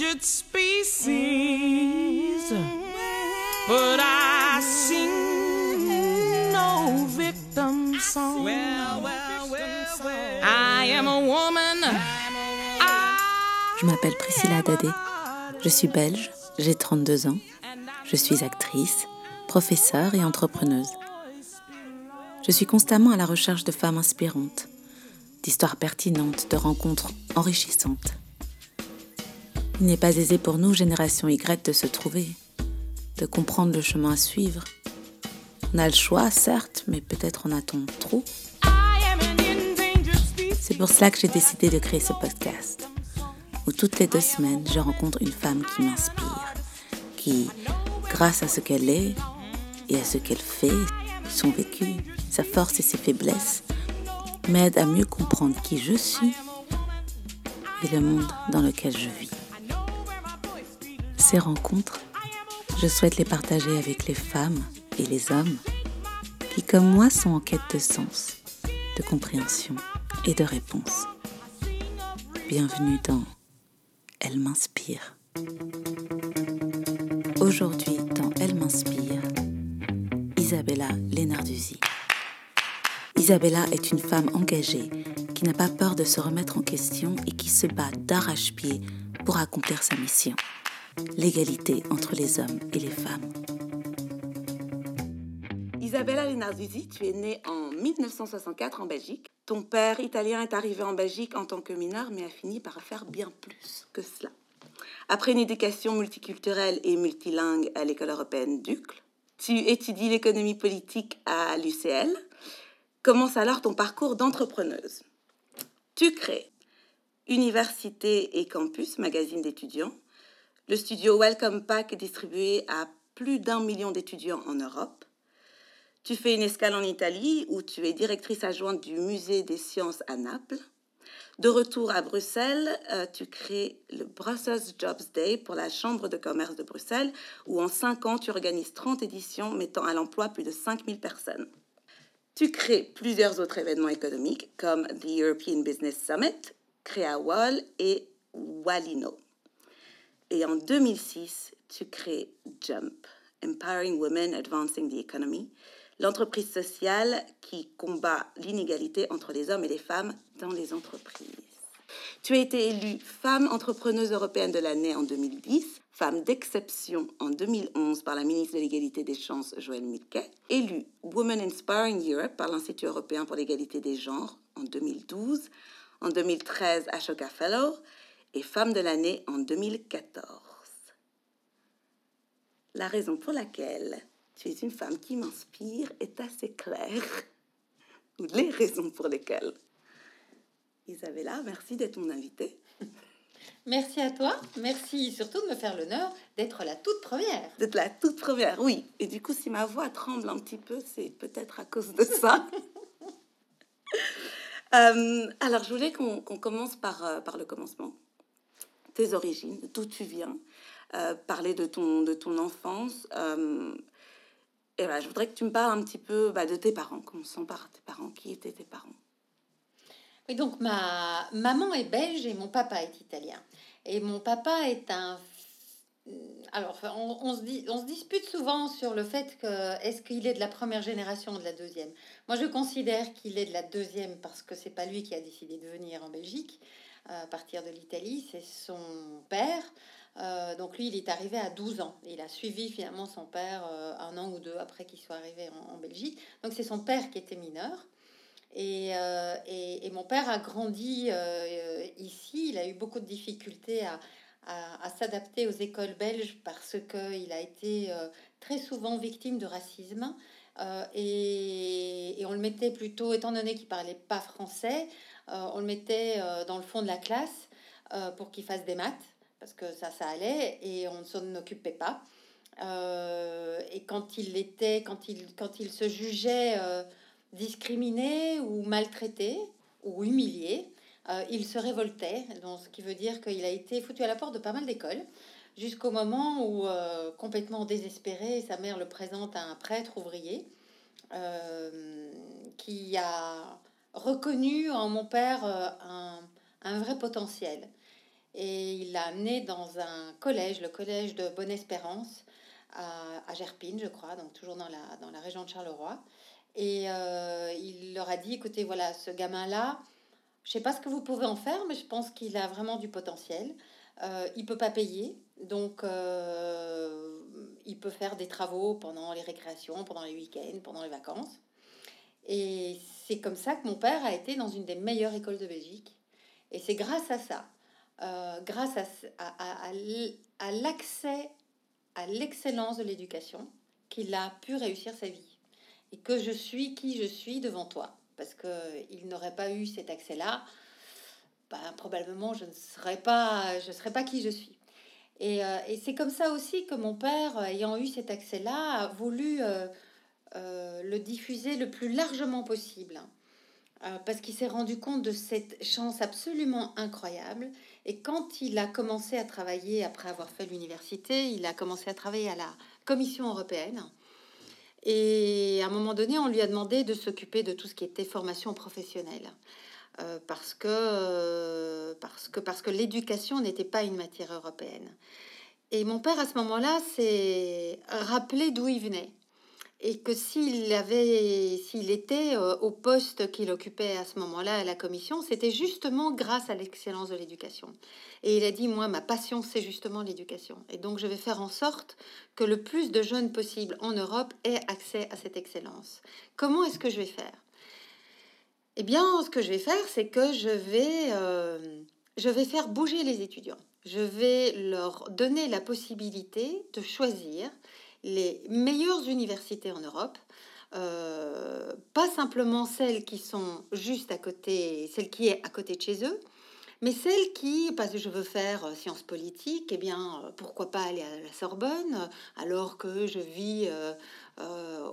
endangered species. But I sing no victim song. I am a woman. Je m'appelle Priscilla Dadé. Je suis belge, j'ai 32 ans. Je suis actrice, professeure et entrepreneuse. Je suis constamment à la recherche de femmes inspirantes, d'histoires pertinentes, de rencontres enrichissantes. Il n'est pas aisé pour nous, génération Y, de se trouver, de comprendre le chemin à suivre. On a le choix, certes, mais peut-être en a-t-on trop. C'est pour cela que j'ai décidé de créer ce podcast, où toutes les deux semaines, je rencontre une femme qui m'inspire, qui, grâce à ce qu'elle est et à ce qu'elle fait, son vécu, sa force et ses faiblesses, m'aide à mieux comprendre qui je suis et le monde dans lequel je vis. Ces rencontres, je souhaite les partager avec les femmes et les hommes qui, comme moi, sont en quête de sens, de compréhension et de réponse. Bienvenue dans Elle m'inspire. Aujourd'hui, dans Elle m'inspire, Isabella Lenarduzzi. Isabella est une femme engagée qui n'a pas peur de se remettre en question et qui se bat d'arrache-pied pour accomplir sa mission l'égalité entre les hommes et les femmes. Isabella Lenarduzzi, tu es née en 1964 en Belgique. Ton père italien est arrivé en Belgique en tant que mineur, mais a fini par faire bien plus que cela. Après une éducation multiculturelle et multilingue à l'école européenne d'Ucle, tu étudies l'économie politique à l'UCL. Commence alors ton parcours d'entrepreneuse. Tu crées Université et Campus, magazine d'étudiants, le studio Welcome Pack est distribué à plus d'un million d'étudiants en Europe. Tu fais une escale en Italie où tu es directrice adjointe du musée des sciences à Naples. De retour à Bruxelles, euh, tu crées le Brussels Jobs Day pour la Chambre de commerce de Bruxelles où en cinq ans tu organises 30 éditions mettant à l'emploi plus de 5000 personnes. Tu crées plusieurs autres événements économiques comme the European Business Summit, CréaWall et Walino. Et en 2006, tu crées Jump, Empowering Women Advancing the Economy, l'entreprise sociale qui combat l'inégalité entre les hommes et les femmes dans les entreprises. Tu as été élue femme entrepreneuse européenne de l'année en 2010, femme d'exception en 2011 par la ministre de l'égalité des chances Joëlle Milquet, élue Women Inspiring Europe par l'Institut européen pour l'égalité des genres en 2012, en 2013 Ashoka Fellow, et femme de l'année en 2014. La raison pour laquelle tu es une femme qui m'inspire est assez claire, ou les raisons pour lesquelles. Isabella, merci d'être mon invitée. Merci à toi. Merci surtout de me faire l'honneur d'être la toute première. D'être la toute première, oui. Et du coup, si ma voix tremble un petit peu, c'est peut-être à cause de ça. Euh, alors, je voulais qu'on commence par, euh, par le commencement tes origines, d'où tu viens, euh, parler de ton, de ton enfance. Euh, et voilà, je voudrais que tu me parles un petit peu bah, de tes parents. Commençons par tes parents. Qui étaient tes parents Oui, donc ma maman est belge et mon papa est italien. Et mon papa est un alors, on, se dit, on se dispute souvent sur le fait que est-ce qu'il est de la première génération ou de la deuxième? Moi, je considère qu'il est de la deuxième parce que c'est pas lui qui a décidé de venir en Belgique à partir de l'Italie, c'est son père. Euh, donc lui, il est arrivé à 12 ans. Il a suivi finalement son père euh, un an ou deux après qu'il soit arrivé en, Belgique. Donc c'est son père qui était mineur. Et, euh, et, mon père a grandi ici. Il a eu beaucoup de difficultés à, à, s'adapter aux écoles belges parce qu'il a été très souvent victime de racisme. Et, et, on le mettait plutôt, étant donné qu'il parlait pas français, euh, on le mettait euh, dans le fond de la classe euh, pour qu'il fasse des maths, parce que ça, ça allait, et on ne s'en occupait pas. et quand il était, quand il, quand il se jugeait discriminé ou maltraité ou humilié, il se révoltait, donc ce qui veut dire qu'il a été foutu à la porte de pas mal d'écoles, jusqu'au moment où, complètement désespéré, sa mère le présente à un prêtre ouvrier qui a reconnu en mon père euh, un, un, vrai potentiel. Et il l'a amené dans un collège, le collège de Bonne-Espérance, à, à Gerpine, je crois, donc toujours dans la, dans la région de Charleroi. Et euh, il leur a dit, écoutez, voilà, ce gamin-là, je sais pas ce que vous pouvez en faire, mais je pense qu'il a vraiment du potentiel. Euh, il peut pas payer, donc il peut faire des travaux pendant les récréations, pendant les week-ends, pendant les vacances. Et c'est comme ça que mon père a été dans une des meilleures écoles de Belgique. Et c'est grâce à ça, euh, grâce à, à, à, l'accès à l'excellence de l'éducation, qu'il a pu réussir sa vie. Et que je suis qui je suis devant toi. Parce qu'il n'aurait pas eu cet accès-là, ben, probablement je ne serais pas, je serais pas qui je suis. Et, euh, et c'est comme ça aussi que mon père, ayant eu cet accès-là, a voulu euh, le diffuser le plus largement possible. Euh, parce qu'il s'est rendu compte de cette chance absolument incroyable. Et quand il a commencé à travailler, après avoir fait l'université, il a commencé à travailler à la Commission européenne. Et à un moment donné, on lui a demandé de s'occuper de tout ce qui était formation professionnelle. Euh, parce que, euh, parce que, parce que l'éducation n'était pas une matière européenne. Et mon père, à ce moment-là, s'est rappelé d'où il venait et que s'il avait, s'il était euh, au poste qu'il occupait à ce moment-là à la commission, c'était justement grâce à l'excellence de l'éducation. Et il a dit, moi, ma passion, c'est justement l'éducation. Et donc, je vais faire en sorte que le plus de jeunes possible en Europe aient accès à cette excellence. Comment est-ce que je vais faire? Eh bien, ce que je vais faire, c'est que je vais, euh, je vais faire bouger les étudiants. Je vais leur donner la possibilité de choisir les meilleures universités en Europe, euh, pas simplement celles qui sont juste à côté, celles qui est à côté de chez eux, mais celles qui, parce que je veux faire euh, sciences politiques, eh bien, euh, pourquoi pas aller à la Sorbonne, alors que je vis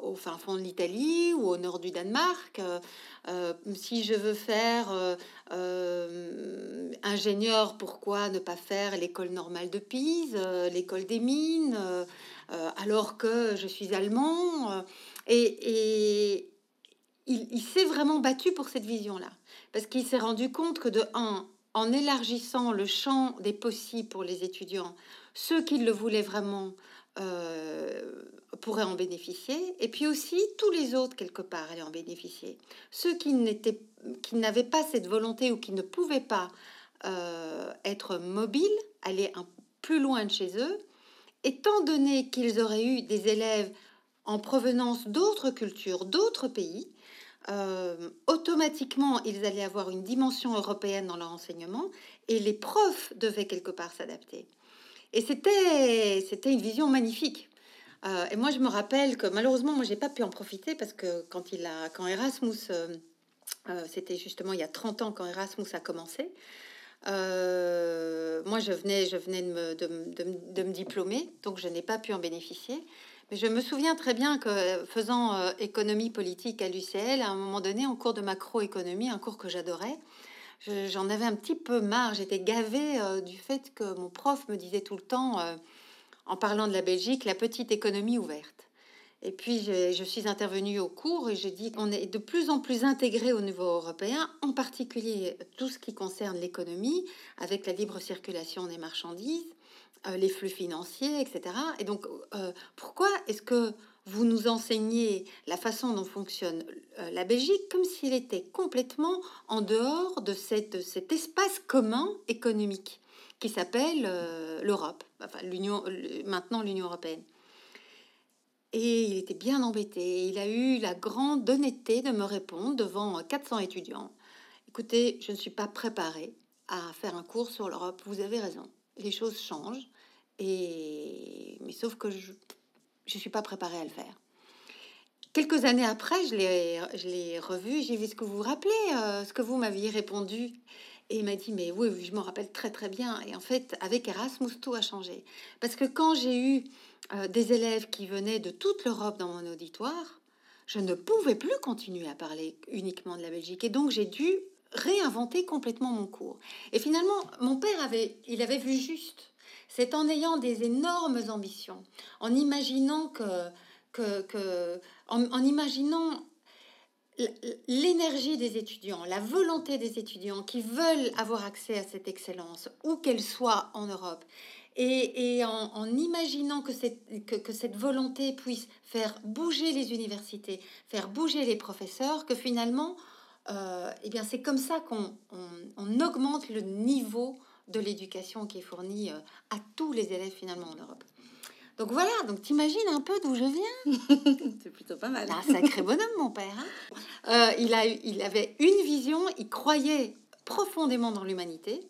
au fin fond de l'Italie ou au nord du Danemark. Si je veux faire ingénieur, pourquoi ne pas faire l'école normale de Pise, l'école des mines, alors que je suis allemand euh, et, il, s'est vraiment battu pour cette vision-là. Parce qu'il s'est rendu compte que de un, en élargissant le champ des possibles pour les étudiants, ceux qui le voulaient vraiment euh, pourraient en bénéficier, et puis aussi tous les autres quelque part allaient en bénéficier. Ceux qui n'étaient, qui n'avaient pas cette volonté ou qui ne pouvaient pas euh, être mobiles, aller un plus loin de chez eux, étant donné qu'ils auraient eu des élèves en provenance d'autres cultures, d'autres pays, euh, automatiquement, ils allaient avoir une dimension européenne dans leur enseignement et les profs devaient quelque part s'adapter. Et c'était, une vision magnifique. Euh, et moi, je me rappelle que malheureusement, moi, j'ai pas pu en profiter parce que quand, il a, quand Erasmus, euh, c'était justement il y a 30 ans quand Erasmus a commencé, euh, moi, je venais, je venais de me, de, de de me diplômer, donc je n'ai pas pu en bénéficier. Mais je me souviens très bien que faisant euh, économie politique à l'UCL, à un moment donné, en cours de macroéconomie, un cours que j'adorais, je- j'en avais un petit peu marre. J'étais gavée euh, du fait que mon prof me disait tout le temps, en parlant de la Belgique, la petite économie ouverte. Et puis, je, suis intervenue au cours et j'ai dit qu'on est de plus en plus intégré au niveau européen, en particulier tout ce qui concerne l'économie, avec la libre circulation des marchandises, euh, les flux financiers, etc. Et donc, euh, pourquoi est-ce que vous nous enseignez la façon dont fonctionne euh, la Belgique comme s'il était complètement en dehors de cet espace commun économique qui s'appelle l'Europe, enfin l'Union, maintenant l'Union européenne? Et il était bien embêté. Il a eu la grande honnêteté de me répondre devant 400 étudiants. Écoutez, je ne suis pas préparée à faire un cours sur l'Europe. Vous avez raison. Les choses changent. Et... Mais sauf que je ne suis pas préparée à le faire. Quelques années après, je l'ai, je l'ai revu. J'ai vu ce que vous vous rappelez, euh, ce que vous m'aviez répondu? Et il m'a dit, mais oui, oui, je m'en rappelle très très bien. Et en fait, avec Erasmus, tout a changé. Parce que quand j'ai eu euh, des élèves qui venaient de toute l'Europe dans mon auditoire, je ne pouvais plus continuer à parler uniquement de la Belgique. Et donc, j'ai dû réinventer complètement mon cours. Et finalement, mon père avait, il avait vu juste. C'est en ayant des énormes ambitions, en imaginant que, que, que en, imaginant l'énergie des étudiants, la volonté des étudiants qui veulent avoir accès à cette excellence, où qu'elle soit en Europe, et, et en, en imaginant que cette, que, que cette volonté puisse faire bouger les universités, faire bouger les professeurs, que finalement, euh, eh bien, c'est comme ça qu'on on, on augmente le niveau de l'éducation qui est fournie euh, à tous les élèves finalement en Europe. Donc voilà, donc t'imagines un peu d'où je viens? C'est plutôt pas mal. un sacré bonhomme, mon père. hein. Euh, il, a, il avait une vision, il croyait profondément dans l'humanité.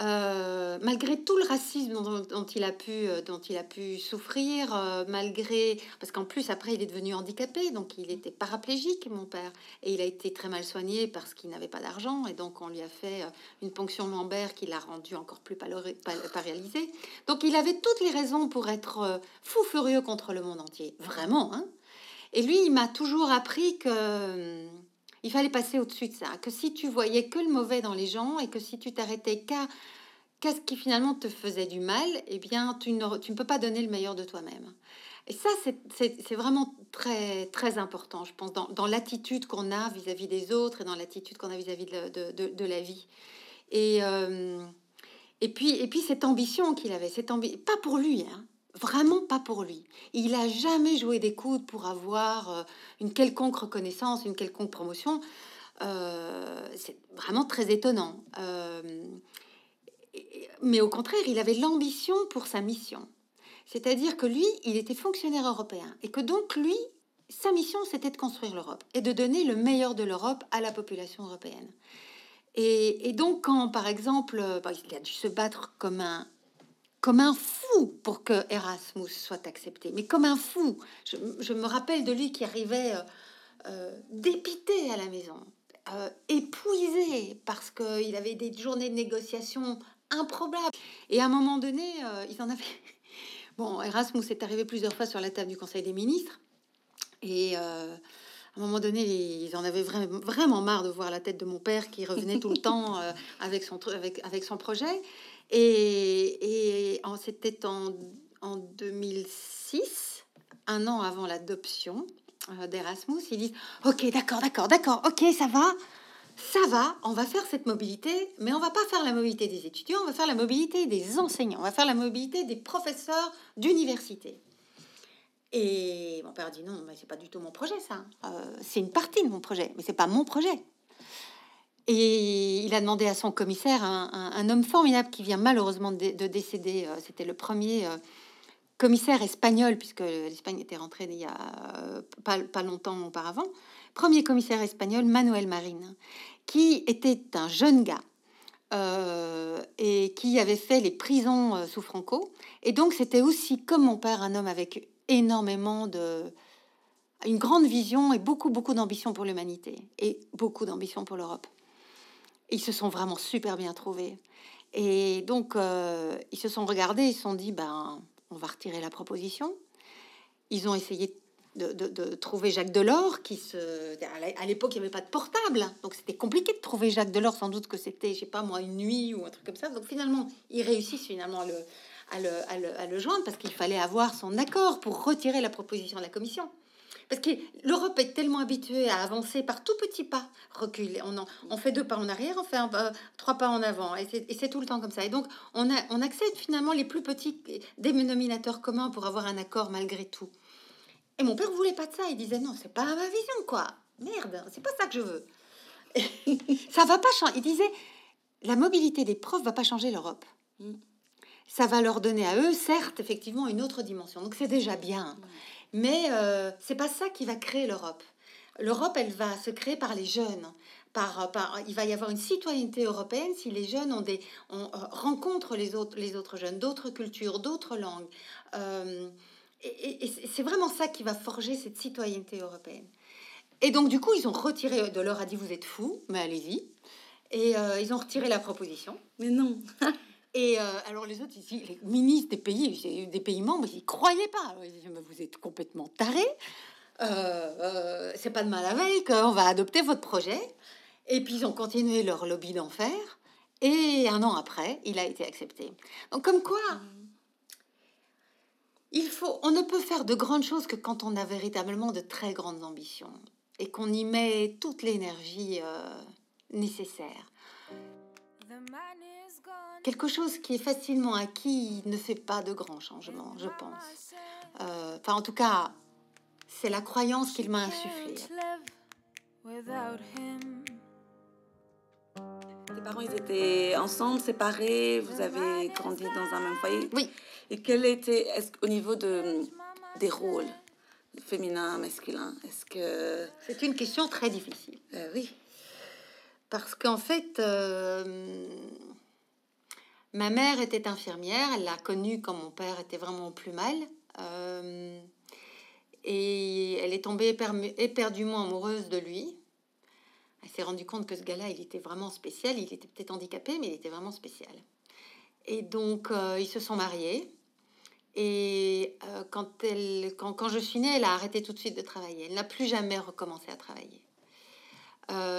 Euh, malgré tout le racisme dont, il a pu, euh, dont il a pu souffrir, euh, malgré parce qu'en plus après il est devenu handicapé, donc il était paraplégique, mon père, et il a été très mal soigné parce qu'il n'avait pas d'argent, et donc on lui a fait une ponction mammaire qui l'a rendu encore plus paralysé. Donc il avait toutes les raisons pour être fou furieux contre le monde entier, vraiment. Hein et lui, il m'a toujours appris que hum, il fallait passer au-dessus de ça, que si tu voyais que le mauvais dans les gens et que si tu t'arrêtais qu'à qu'à ce qui finalement te faisait du mal, eh bien, tu ne, tu ne peux pas donner le meilleur de toi-même. Et ça, c'est- vraiment très, très important, je pense, dans, dans l'attitude qu'on a vis-à-vis des autres et dans l'attitude qu'on a vis-à-vis de, la- de, de- de la vie. Et, euh, et, puis, et puis, cette ambition qu'il avait, cette ambi pas pour lui, hein, vraiment pas pour lui. Il a jamais joué des coudes pour avoir euh, une quelconque reconnaissance, une quelconque promotion. Euh, c'est vraiment très étonnant. Euh, mais au contraire, il avait l'ambition pour sa mission. C'est-à-dire que lui, il était fonctionnaire européen et que donc lui, sa mission, c'était de construire l'Europe et de donner le meilleur de l'Europe à la population européenne. Et, et donc, quand, par exemple, bah, il a dû se battre comme un, comme un fou pour que Erasmus soit accepté, mais comme un fou. Je, je me rappelle de lui qui arrivait euh, euh, dépité à la maison, euh, épuisé parce qu'il avait des journées de négociation improbables. Et à un moment donné, ils en avaient. Bon, Erasmus est arrivé plusieurs fois sur la table du Conseil des ministres. Et euh, à un moment donné, ils en avaient vra- vraiment marre de voir la tête de mon père qui revenait tout le temps euh, avec, son, avec, avec son projet. Et, et c'était en, en 2006, un an avant l'adoption euh, d'Erasmus. Ils disent Ok, d'accord, d'accord, d'accord, ok, ça va. Ça va, on va faire cette mobilité, mais on va pas faire la mobilité des étudiants, on va faire la mobilité des enseignants, on va faire la mobilité des professeurs d'université. Et mon père dit non, mais c'est pas du tout mon projet, ça. Euh, c'est une partie de mon projet, mais c'est pas mon projet. Et il a demandé à son commissaire, un, homme formidable qui vient malheureusement de, de décéder. euh, C'était le premier euh, commissaire espagnol, puisque l'Espagne était rentrée il y a euh, pas, pas longtemps auparavant. Premier commissaire espagnol, Manuel Marin, qui était un jeune gars et qui avait fait les prisons sous Franco. Et donc, c'était aussi, comme mon père, un homme avec énormément de. une grande vision et beaucoup, beaucoup d'ambition pour l'humanité et beaucoup d'ambition pour l'Europe. Ils se sont vraiment super bien trouvés. Et donc, euh, ils se sont regardés, ils se sont dit, ben, on va retirer la proposition. Ils ont essayé de, trouver Jacques Delors, qui se... à l'é- À l'époque, il n'y avait pas de portable, donc c'était compliqué de trouver Jacques Delors, sans doute que c'était, je sais pas moi, une nuit ou un truc comme ça. Donc finalement, ils réussissent finalement à le, à le, à le- à le joindre, parce qu'il fallait avoir son accord pour retirer la proposition de la Commission. Parce que l'Europe est tellement habituée à avancer par tout petits pas, reculer. On, en- on fait deux pas en arrière, on fait un pas- trois pas en avant, et c'est- tout le temps comme ça. Et donc, on, a, on accepte finalement les plus petits dénominateurs communs pour avoir un accord malgré tout. Et mon père voulait pas de ça. Il disait non, c'est pas ma vision, quoi. Merde, c'est pas ça que je veux. ça va pas changer. Il disait la mobilité des profs va pas changer l'Europe. Mm. Ça va leur donner à eux, certes, effectivement, une autre dimension. Donc c'est déjà bien. Mais euh, c'est pas ça qui va créer l'Europe. L'Europe, elle va se créer par les jeunes. Par, par, il va y avoir une citoyenneté européenne si les jeunes ont des, on, euh, rencontrent les autres, les autres jeunes, d'autres cultures, d'autres langues. Euh, et, et- c'est- vraiment ça qui va forger cette citoyenneté européenne. Et donc, du coup, ils ont retiré, de leur a dit, vous êtes fous, mais allez-y. Et euh, ils ont retiré la proposition. Mais non. Et euh, alors les autres ici, les ministres des pays, des pays membres, ils croyaient pas. Ils disaient, vous êtes complètement tarés. Euh, euh, c'est pas de mal à veille qu'on va adopter votre projet. Et puis ils ont continué leur lobby d'enfer. Et un an après, il a été accepté. Donc comme quoi, il faut, on ne peut faire de grandes choses que quand on a véritablement de très grandes ambitions. et qu'on y met toute l'énergie euh, nécessaire. Quelque chose qui est facilement acquis ne fait pas de grands changements, je pense. Euh, enfin, en tout cas, c'est la croyance qu'il m'a insufflée. Tes parents, ils étaient ensemble, séparés, vous avez grandi dans un même foyer Oui. Et quel était, est-ce au niveau de, des rôles, féminin, masculin, est-ce que... C'est une question très difficile. Euh, oui. Parce qu'en fait, euh, ma mère était infirmière, elle l'a connue quand mon père était vraiment plus mal. Euh, et elle est tombée éperdument amoureuse de lui. Elle s'est rendue compte que ce gars-là, il était vraiment spécial. Il était peut-être handicapé, mais il était vraiment spécial. Et donc, euh, ils se sont mariés. Et euh, quand, elle, quand, quand je suis née, elle a arrêté tout de suite de travailler. Elle n'a plus jamais recommencé à travailler.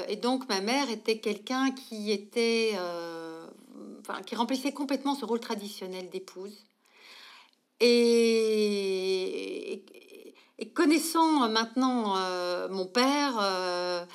Et donc, ma mère était quelqu'un qui était, qui remplissait complètement ce rôle traditionnel d'épouse. Et, connaissant maintenant euh, mon père euh,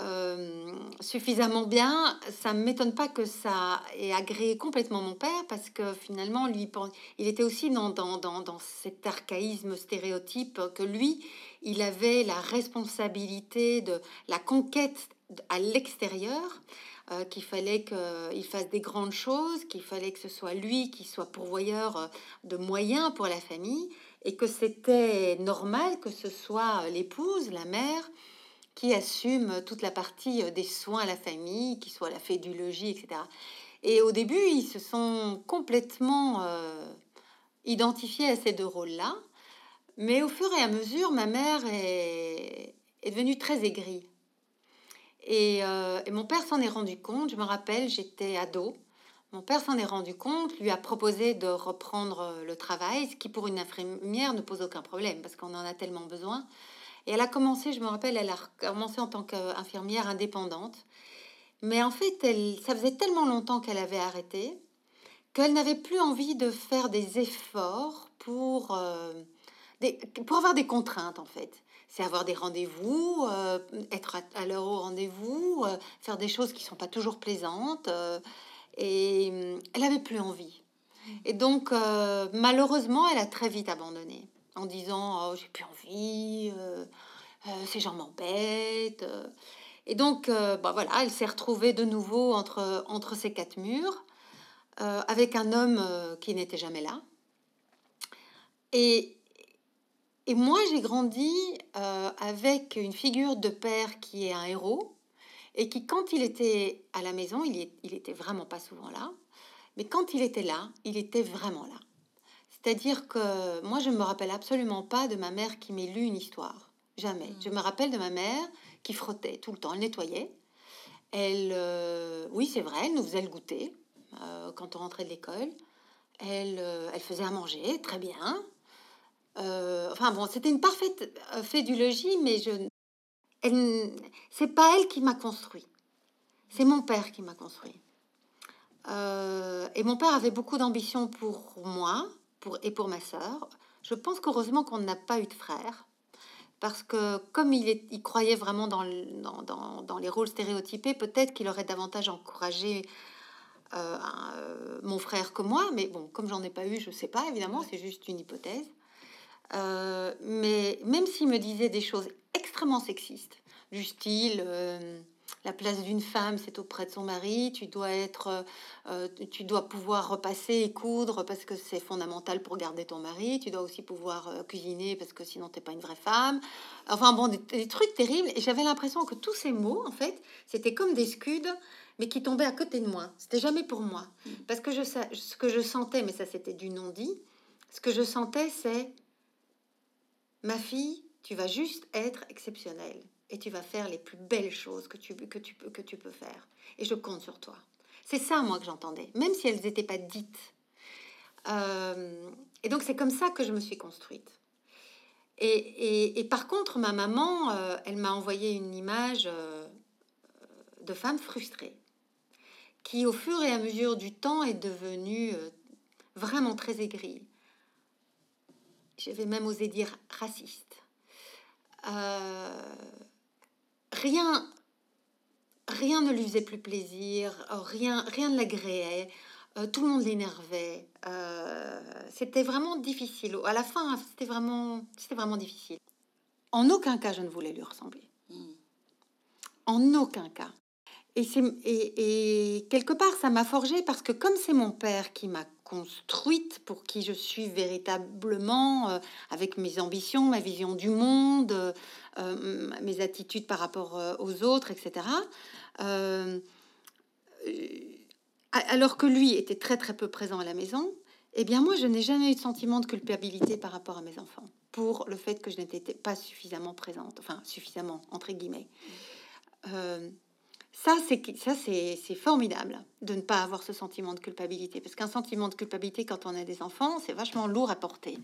euh, suffisamment bien, ça ne m'étonne pas que ça ait agréé complètement mon père, parce que finalement, lui, il était aussi dans, dans, dans, dans cet archaïsme stéréotype que lui, il avait la responsabilité de la conquête à l'extérieur, euh, qu'il fallait qu'il fasse des grandes choses, qu'il fallait que ce soit lui qui soit pourvoyeur euh, de moyens pour la famille, et que c'était normal que ce soit l'épouse, la mère, qui assume toute la partie euh, des soins à la famille, qui soit la fédulogie, etc. Et au début, ils se sont complètement euh, identifiés à ces deux rôles-là. Mais au fur et à mesure, ma mère est, est devenue très aigrie. Et, euh, et mon père s'en est rendu compte. Je me rappelle, j'étais ado. Mon père s'en est rendu compte, lui a proposé de reprendre euh, le travail, ce qui pour une infirmière ne pose aucun problème parce qu'on en a tellement besoin. Et elle a commencé, je me rappelle, elle a commencé en tant qu'infirmière indépendante. Mais en fait, elle, ça faisait tellement longtemps qu'elle avait arrêté qu'elle n'avait plus envie de faire des efforts pour, euh, pour avoir des contraintes, en fait. C'est avoir des rendez-vous, euh, être à, l'heure au rendez-vous, euh, faire des choses qui sont pas toujours plaisantes. euh, et hum, elle avait plus envie. Et donc, malheureusement, elle a très vite abandonné en disant oh, J'ai plus envie, ces gens m'embêtent. Et donc, bah voilà, elle s'est retrouvée de nouveau entre, entre ces quatre murs avec un homme qui n'était jamais là. Et, et moi, j'ai grandi euh, avec une figure de père qui est un héros et qui, quand il était à la maison, il, est- il était vraiment pas souvent là, mais quand il était là, il était vraiment là. C'est-à-dire que moi, je ne me rappelle absolument pas de ma mère qui m'ait lu une histoire. Jamais. Je me rappelle de ma mère qui frottait tout le temps, elle nettoyait. Elle, euh, oui, c'est vrai, elle nous faisait le goûter euh, quand on rentrait de l'école. Elle, euh, elle faisait à manger, très bien. Euh, enfin bon, c'était une parfaite euh, fédulogie, mais je, elle, c'est pas elle qui m'a construit. C'est mon père qui m'a construit. Euh, et mon père avait beaucoup d'ambition pour moi pour, et pour ma sœur. Je pense qu'heureusement qu'on n'a pas eu de frère. Parce que comme il, est, il croyait vraiment dans, le- dans, dans- dans les rôles stéréotypés, peut-être qu'il aurait davantage encouragé euh, un- mon frère que moi. Mais bon, comme j'en ai pas eu, je sais pas, évidemment, c'est juste une hypothèse. Euh, mais même s'il me disait des choses extrêmement sexistes, du style euh, la place d'une femme, c'est auprès de son mari, tu dois être, euh, tu dois pouvoir repasser et coudre parce que c'est fondamental pour garder ton mari, tu dois aussi pouvoir cuisiner parce que sinon t'es pas une vraie femme. Enfin bon, des, des trucs terribles. Et j'avais l'impression que tous ces mots, en fait, c'était comme des scuds, mais qui tombaient à côté de moi. C'était jamais pour moi. Parce que je, ce que je sentais, mais ça c'était du non-dit, ce que je sentais, c'est ma fille, tu vas juste être exceptionnelle et tu vas faire les plus belles choses que tu, que tu, peux, que tu peux faire. Et je compte sur toi. C'est ça, moi, que j'entendais, même si elles n'étaient pas dites. Euh, et donc, c'est comme ça que je me suis construite. Et, et- et par contre, ma maman, euh, elle m'a envoyé une image euh, de femme frustrée, qui, au fur et à mesure du temps, est devenue vraiment très aigrie. Je vais même oser dire raciste. Euh, rien, rien ne lui faisait plus plaisir, rien, rien ne l'agréait. Euh, tout le monde l'énervait. Euh, c'était vraiment difficile. À la fin, c'était vraiment, c'était vraiment difficile. En aucun cas, je ne voulais lui ressembler. Mm. En aucun cas. Et, et, et quelque part, ça m'a forgé parce que comme c'est mon père qui m'a construite, pour qui je suis véritablement, euh, avec mes ambitions, ma vision du monde, euh, euh, mes attitudes par rapport aux autres, etc. Alors que lui était très très peu présent à la maison, eh bien moi je n'ai jamais eu de sentiment de culpabilité par rapport à mes enfants pour le fait que je n'étais pas suffisamment présente, enfin suffisamment entre guillemets. Ça, c'est ça, c'est formidable de ne pas avoir ce sentiment de culpabilité, parce qu'un sentiment de culpabilité quand on a des enfants, c'est vachement lourd à porter,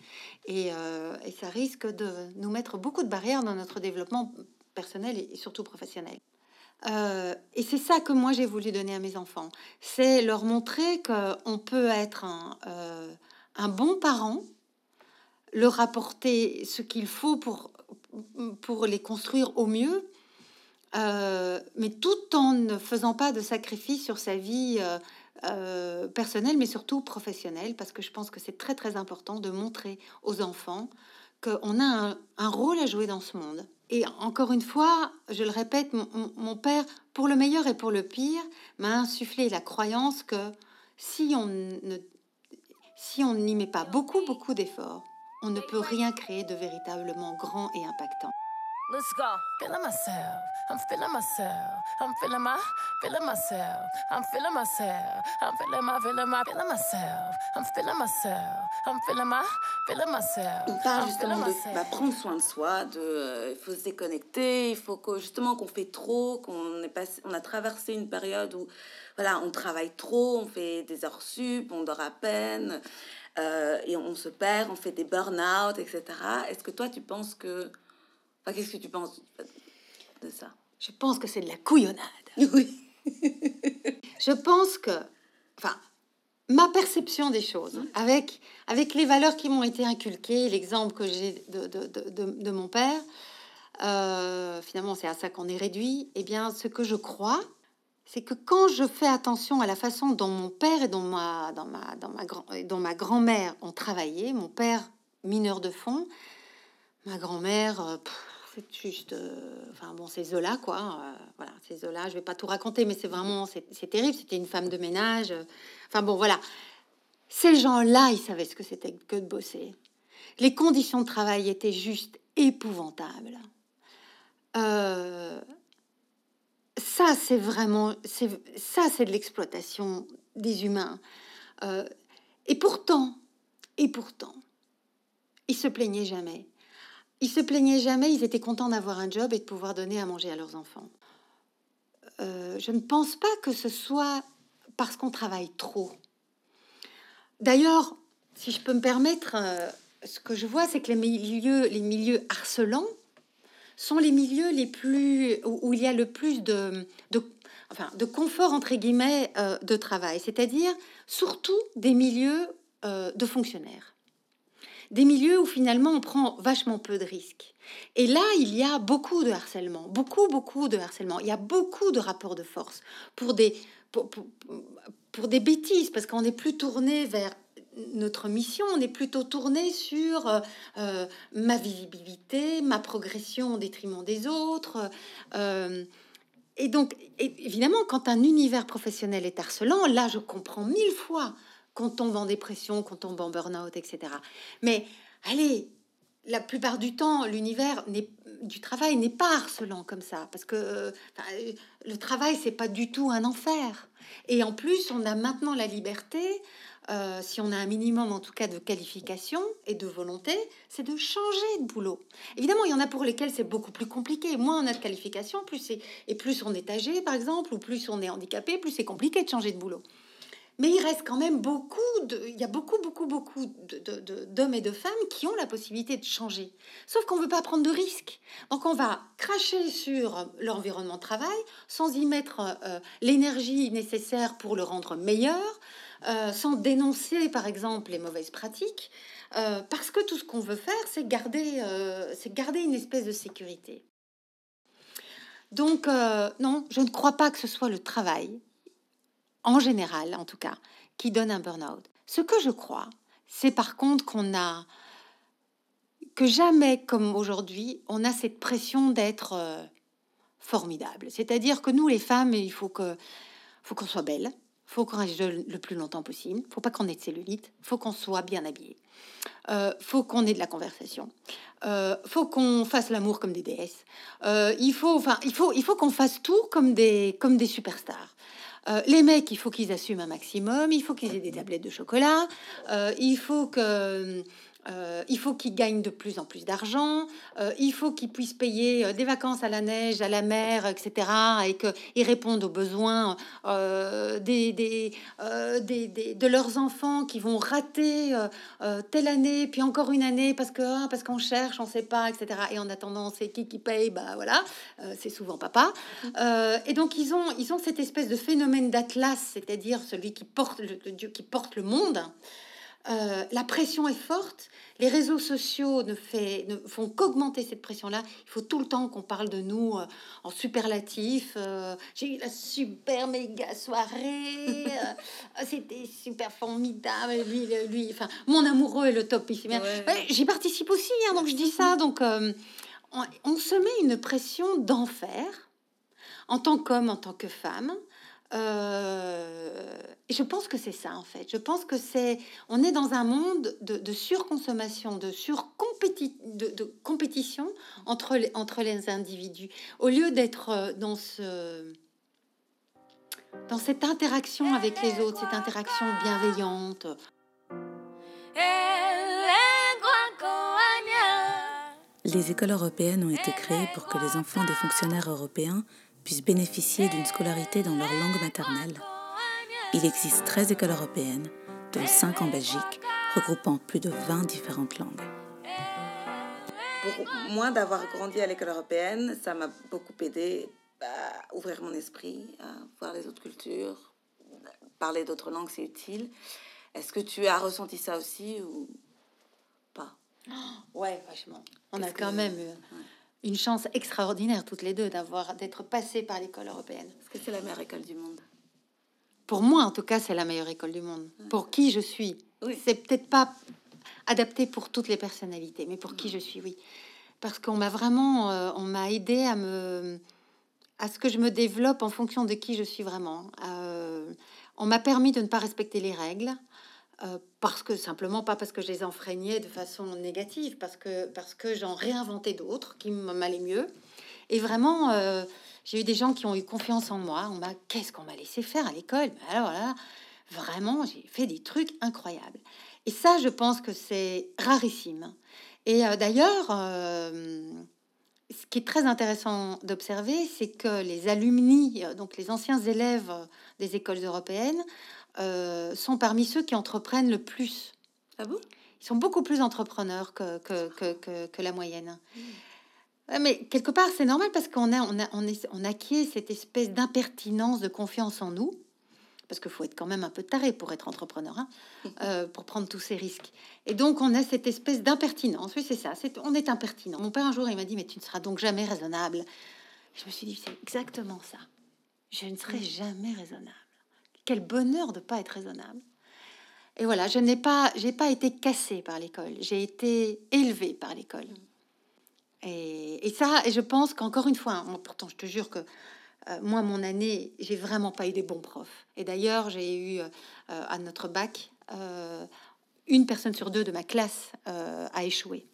et, euh, et ça risque de nous mettre beaucoup de barrières dans notre développement personnel et surtout professionnel. Euh, et c'est ça que moi j'ai voulu donner à mes enfants, c'est leur montrer qu'on peut être un, euh, un bon parent, leur apporter ce qu'il faut pour, pour les construire au mieux, euh, mais tout en ne faisant pas de sacrifice sur sa vie euh, euh, personnelle, mais surtout professionnelle, parce que je pense que c'est très très important de montrer aux enfants qu'on a un, rôle à jouer dans ce monde. Et encore une fois, je le répète, mon- mon père, pour le meilleur et pour le pire, m'a insufflé la croyance que si on ne si on n'y met pas beaucoup beaucoup d'efforts, on ne peut rien créer de véritablement grand et impactant. Let's go. Feeling myself. I'm feeling myself. I'm feeling my, feeling myself. I'm feeling myself. I'm feeling my, feeling my, feeling myself. I'm feeling myself. I'm feeling my, feeling myself. On parle justement de bah, prendre soin de soi, de euh, il faut se déconnecter, il faut que justement qu'on fait trop, qu'on est passé, on a traversé une période où voilà, on travaille trop, on fait des heures sup, on dort à peine euh, et on se perd, on fait des burn-out, etc. Est-ce que toi tu penses que, enfin, qu'est-ce que tu penses de ça? Je pense que c'est de la couillonnade. Oui. Je pense que, enfin, ma perception des choses, avec, avec les valeurs qui m'ont été inculquées, l'exemple que j'ai de, de, de, de- mon père, euh, finalement c'est à ça qu'on est réduit, eh bien ce que je crois, c'est que quand je fais attention à la façon dont mon père et dont ma, dans ma, dans ma, grand, dont ma grand-mère ont travaillé, mon père mineur de fond, ma grand-mère, euh, c'est juste, euh, enfin bon, c'est Zola quoi, euh, voilà, c'est Zola. Je vais pas tout raconter, mais c'est vraiment, c'est terrible. C'était une femme de ménage. euh, Enfin bon, voilà. Ces gens-là, ils savaient ce que c'était que de bosser. Les conditions de travail étaient juste épouvantables. Ça, c'est vraiment, ça, c'est de l'exploitation des humains. Et pourtant, et pourtant, ils se plaignaient jamais. Ils se plaignaient jamais. Ils étaient contents d'avoir un job et de pouvoir donner à manger à leurs enfants. Euh, je ne pense pas que ce soit parce qu'on travaille trop. D'ailleurs, si je peux me permettre, euh, ce que je vois, c'est que les milieux, les milieux harcelants sont les milieux les plus où, il y a le plus de, enfin de confort entre guillemets euh, de travail, c'est-à-dire surtout des milieux de fonctionnaires, des milieux où finalement on prend vachement peu de risques. Et là, il y a beaucoup de harcèlement, beaucoup beaucoup de harcèlement. Il y a beaucoup de rapports de force pour des pour, pour- pour des bêtises parce qu'on n'est plus tourné vers notre mission, on est plutôt tourné sur euh, euh, ma visibilité, ma progression au détriment des autres. euh, et donc, évidemment, quand un univers professionnel est harcelant, là, je comprends mille fois qu'on tombe en dépression, qu'on tombe en burn-out, etc. Mais allez, la plupart du temps, l'univers du travail n'est pas harcelant comme ça, parce que euh, le travail, c'est pas du tout un enfer. Et en plus, on a maintenant la liberté, euh, si on a un minimum en tout cas de qualification et de volonté, c'est de changer de boulot. Évidemment, il y en a pour lesquels c'est beaucoup plus compliqué. Moins on a de qualification, plus c'est et plus on est âgé, par exemple, ou plus on est handicapé, plus c'est compliqué de changer de boulot. Mais il reste quand même beaucoup de, il y a beaucoup, beaucoup, beaucoup d'hommes et de femmes qui ont la possibilité de changer. Sauf qu'on veut pas prendre de risques. Donc on va cracher sur l'environnement de travail sans y mettre euh, l'énergie nécessaire pour le rendre meilleur, euh, sans dénoncer par exemple les mauvaises pratiques, euh, parce que tout ce qu'on veut faire, c'est garder, c'est garder une espèce de sécurité. Donc, non, je ne crois pas que ce soit le travail, en général en tout cas, qui donne un burn-out. Ce que je crois, c'est par contre qu'on a, que jamais comme aujourd'hui, on a cette pression d'être euh, formidable. C'est-à-dire que nous, les femmes, il faut que, faut qu'on soit belle, faut qu'on reste le plus longtemps possible, faut pas qu'on ait de cellulite, faut qu'on soit bien habillé, euh, faut qu'on ait de la conversation, euh, faut qu'on fasse l'amour comme des déesses, euh, il faut, enfin, il faut, il faut qu'on fasse tout comme des, comme des superstars. Euh, les mecs, il faut qu'ils assument un maximum, il faut qu'ils aient des tablettes de chocolat, euh, il faut que euh, il faut qu'ils gagnent de plus en plus d'argent, euh, il faut qu'ils puissent payer euh, des vacances à la neige, à la mer, etc. et qu'ils répondent aux besoins euh, des, des, des, de leurs enfants qui vont rater telle année, puis encore une année parce que ah, parce qu'on cherche, on sait pas, etc. Et en attendant, c'est qui qui paye? Bah voilà, c'est souvent papa. Et donc ils ont ils ont cette espèce de phénomène d'Atlas, c'est-à-dire celui qui porte le dieu qui porte le monde. Euh, la pression est forte. Les réseaux sociaux ne, fait, ne font qu'augmenter cette pression-là. Il faut tout le temps qu'on parle de nous euh, en superlatif. Euh, J'ai eu la super méga soirée. C'était super formidable. Lui, lui, enfin, mon amoureux est le top ici. Ouais. Ouais, J'y participe aussi, hein, donc je dis ça. Donc, on, on se met une pression d'enfer en tant qu'homme, en tant que femme. Euh, je pense que c'est ça en fait. Je pense que c'est, on est dans un monde de, surconsommation, de surcompéti, de, de compétition entre les, entre les individus, au lieu d'être euh, dans ce, dans cette interaction avec les autres, cette interaction bienveillante. Les écoles européennes ont été créées pour que les enfants des fonctionnaires européens puissent bénéficier d'une scolarité dans leur langue maternelle. Il existe 13 écoles européennes, dont 5 en Belgique, regroupant plus de 20 différentes langues. Pour moi, d'avoir grandi à l'école européenne, ça m'a beaucoup aidé à ouvrir mon esprit, à voir les autres cultures. Parler d'autres langues, c'est utile. Est-ce que tu as ressenti ça aussi ou pas? Ouais, vachement. On a quand que- même eu une chance extraordinaire toutes les deux d'avoir d'être passées par l'école européenne. Est-ce que c'est la meilleure école du monde Pour moi, en tout cas, c'est la meilleure école du monde. Pour qui je suis. Oui. C'est peut-être pas adapté pour toutes les personnalités, mais pour qui je suis, oui. Parce qu'on m'a vraiment, euh, on m'a aidé à me, à ce que je me développe en fonction de qui je suis vraiment. Euh, on m'a permis de ne pas respecter les règles. Euh, parce que simplement pas parce que je les enfreignais de façon négative, parce que parce que j'en réinventais d'autres qui m'allaient mieux. Et vraiment, euh, j'ai eu des gens qui ont eu confiance en moi. On m'a, qu'est-ce qu'on m'a laissé faire à l'école? Mais Alors là, vraiment, j'ai fait des trucs incroyables. Et ça, je pense que c'est rarissime. Et euh, d'ailleurs, ce qui est très intéressant d'observer, c'est que les alumni, donc les anciens élèves des écoles européennes, euh, sont parmi ceux qui entreprennent le plus. Ah bon? Ils sont beaucoup plus entrepreneurs que, que, que, que, que la moyenne. Ouais, Mais quelque part, c'est normal parce qu'on a, on a, on est, on acquiert cette espèce d'impertinence, de confiance en nous. Parce qu'il faut être quand même un peu taré pour être entrepreneur, hein, euh, pour prendre tous ces risques. Et donc, on a cette espèce d'impertinence. Oui, c'est ça. C'est, on est impertinent. Mon père, un jour, il m'a dit Mais tu ne seras donc jamais raisonnable. Je me suis dit C'est exactement ça. Je ne serai jamais raisonnable. Quel bonheur de pas être raisonnable. Et voilà, je n'ai pas, j'ai pas été cassée par l'école. J'ai été élevée par l'école. Et, et ça, et je pense qu'encore une fois, hein, pourtant, je te jure que euh, moi, mon année, j'ai vraiment pas eu des bons profs. Et d'ailleurs, j'ai eu euh, à notre bac euh, une personne sur deux de ma classe a échoué.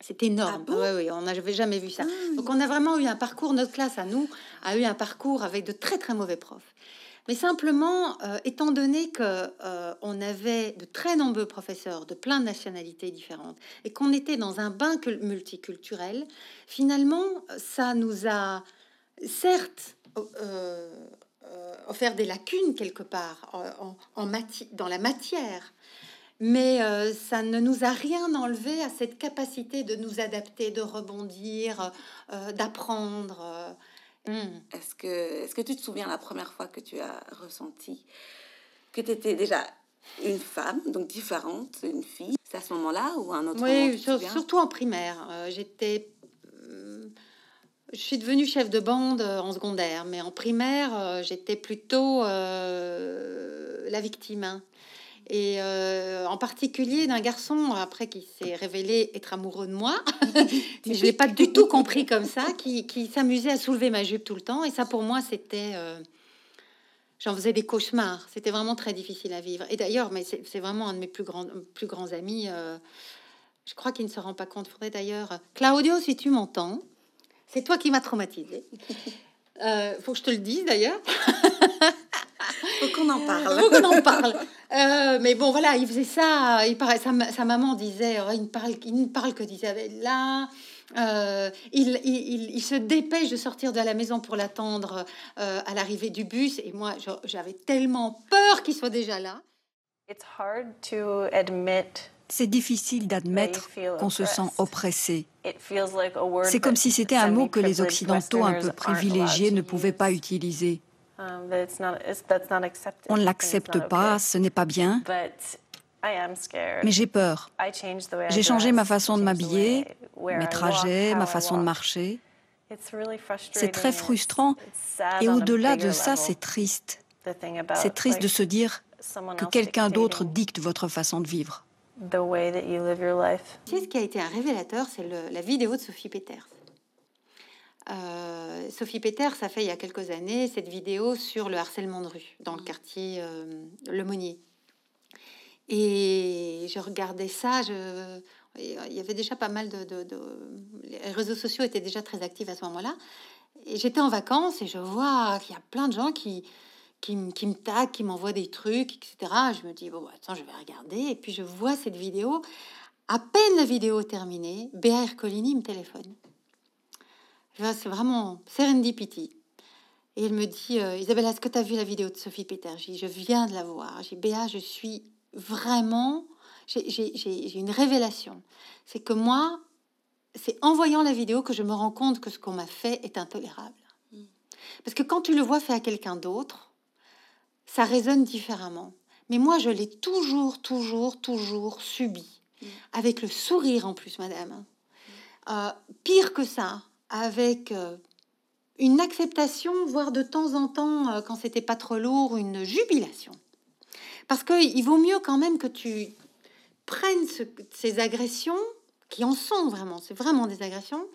C'est énorme. Ah bon? Ouais, ouais, on n'avait jamais vu ça. Ah, Donc, on a vraiment eu un parcours. Notre classe à nous a eu un parcours avec de très très mauvais profs. Mais simplement, euh, étant donné que euh, on avait de très nombreux professeurs de plein de nationalités différentes et qu'on était dans un bain cul- multiculturel, finalement, ça nous a certes euh, euh, offert des lacunes quelque part en, en- dans la matière, mais euh, ça ne nous a rien enlevé à cette capacité de nous adapter, de rebondir, euh, d'apprendre. Hmm. Est-ce que, est que tu te souviens la première fois que tu as ressenti que tu étais déjà une femme, donc différente, une fille? C'est à ce moment-là ou à un autre moment Oui, souviens? surtout en primaire. Euh, J'étais. euh, Je suis devenue chef de bande euh, en secondaire, mais en primaire, j'étais plutôt euh, la victime. Et euh, en particulier d'un garçon, après, qui s'est révélé être amoureux de moi, mais je l'ai pas du tout compris comme ça, qui, qui s'amusait à soulever ma jupe tout le temps. Et ça, pour moi, c'était... euh, J'en faisais des cauchemars. C'était vraiment très difficile à vivre. Et d'ailleurs, mais c'est c'est vraiment un de mes plus grands, plus grands amis. euh, je crois qu'il ne se rend pas compte. Faudrait d'ailleurs... Claudio, si tu m'entends, c'est toi qui m'as traumatisé. Faut que je te le dise d'ailleurs. Faut qu'on en parle. Faut qu'on en parle. Euh, mais bon, voilà, il faisait ça. Il paraît, sa, sa maman disait, oh, il ne parle, il ne parle que d'Isabella. Euh, il, il, il- il se dépêche de sortir de la maison pour l'attendre euh, à l'arrivée du bus. Et moi, j'avais tellement peur qu'il soit déjà là. It's hard to admit C'est difficile d'admettre qu'on se sent oppressé. C'est comme si c'était un mot que les Occidentaux un peu privilégiés ne pouvaient pas utiliser. Um, On ne l'accepte pas, ce n'est pas bien, mais j'ai peur. J'ai changé ma façon de m'habiller, Mes trajets, ma façon de marcher. C'est très frustrant. et au-delà de ça, c'est triste. C'est triste de se dire que quelqu'un d'autre dicte votre façon de vivre. Tu sais, ce qui a été un révélateur, c'est la vidéo de Sophie Peters. Euh, Sophie Peters a fait il y a quelques années cette vidéo sur le harcèlement de rue dans le quartier euh, Le Monnier. Et je regardais ça, je... il y avait déjà pas mal de, de- de- Les réseaux sociaux étaient déjà très actifs à ce moment-là. Et j'étais en vacances et je vois qu'il y a plein de gens qui, qui, me- qui me taguent, qui m'envoient des trucs, etc. Je me dis, bon, bah, attends, je vais regarder. Et puis je vois cette vidéo. À peine la vidéo terminée, Béa Ercolini me téléphone. C'est vraiment serendipity. Et elle me dit, euh, Isabella, est-ce que tu as vu la vidéo de Sophie Peter J'ai dit, je viens de la voir. J'ai dit, Béa, je suis vraiment... J'ai une révélation. C'est que moi, c'est en voyant la vidéo que je me rends compte que ce qu'on m'a fait est intolérable. Parce que quand tu le vois fait à quelqu'un d'autre, ça résonne différemment. Mais moi, je l'ai toujours, toujours, toujours subi. Avec le sourire en plus, madame. Euh, pire que ça, avec euh, une acceptation, voire de temps en temps, euh, quand c'était pas trop lourd, une jubilation. Parce qu'il vaut mieux quand même que tu prennes ce- ces agressions, qui en sont vraiment, c'est vraiment des agressions,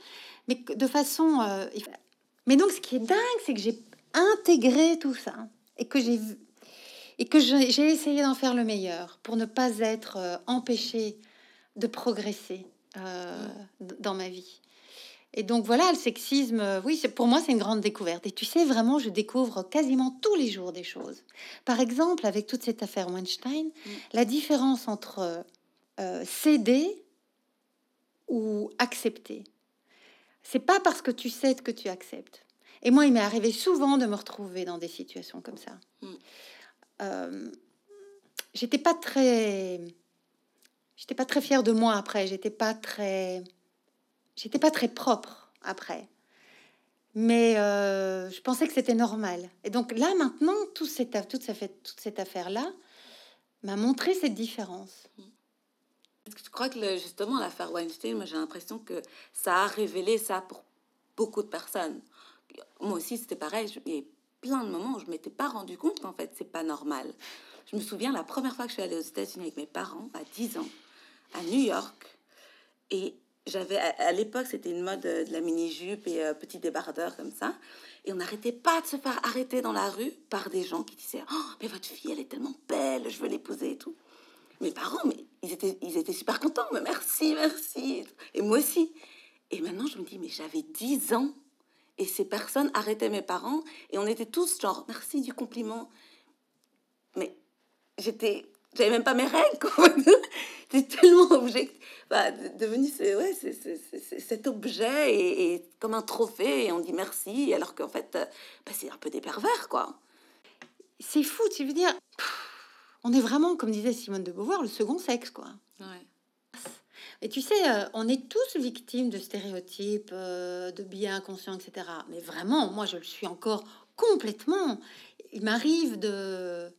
mais de façon... euh, mais donc, ce qui est dingue, c'est que j'ai intégré tout ça et que j'ai et que j'ai essayé d'en faire le meilleur pour ne pas être empêchée de progresser euh, d- dans ma vie. Et donc voilà, le sexisme, euh, oui, pour moi c'est une grande découverte. Et tu sais vraiment, je découvre quasiment tous les jours des choses. Par exemple, avec toute cette affaire Weinstein, la différence entre euh, céder ou accepter. C'est pas parce que tu cèdes que tu acceptes. Et moi, il m'est arrivé souvent de me retrouver dans des situations comme ça. Mm. Euh, j'étais pas très, j'étais pas très fière de moi après. J'étais pas très, j'étais pas très propre après. Mais euh, je pensais que c'était normal. Et donc là, maintenant, tout cette, toute, cette, toute cette affaire-là m'a montré cette différence. Je crois que le- justement l'affaire Weinstein, moi j'ai l'impression que ça a révélé ça pour beaucoup de personnes. Moi aussi c'était pareil, je- il y a plein de moments où je m'étais pas rendu compte qu'en fait c'est pas normal. Je me souviens la première fois que je suis allée aux États-Unis avec mes parents à 10 ans à New York et j'avais à, l'époque c'était une mode euh, de la mini-jupe et euh, petit débardeur comme ça et on n'arrêtait pas de se faire arrêter dans la rue par des gens qui disaient "Oh, mais votre fille elle est tellement belle, je veux l'épouser et tout." mes parents, mais ils étaient, ils étaient super contents. Mais merci, merci. Et moi aussi. Et maintenant, je me dis, mais j'avais 10 ans. Et ces personnes arrêtaient mes parents. Et on était tous genre, merci du compliment. Mais j'étais, j'avais même pas mes règles. quoi. J'étais tellement object, bah, de- devenu c'est, ouais, c'est, c'est- c'est- c'est cet objet et, et comme un trophée. Et on dit merci. Alors qu'en fait, euh, bah, c'est un peu des pervers, quoi. C'est fou, tu veux dire. On est vraiment, comme disait Simone de Beauvoir, le second sexe, quoi. Ouais. Et tu sais, euh, on est tous victimes de stéréotypes, euh, de biais inconscients, etc. Mais vraiment, moi, je le suis encore complètement. Il m'arrive de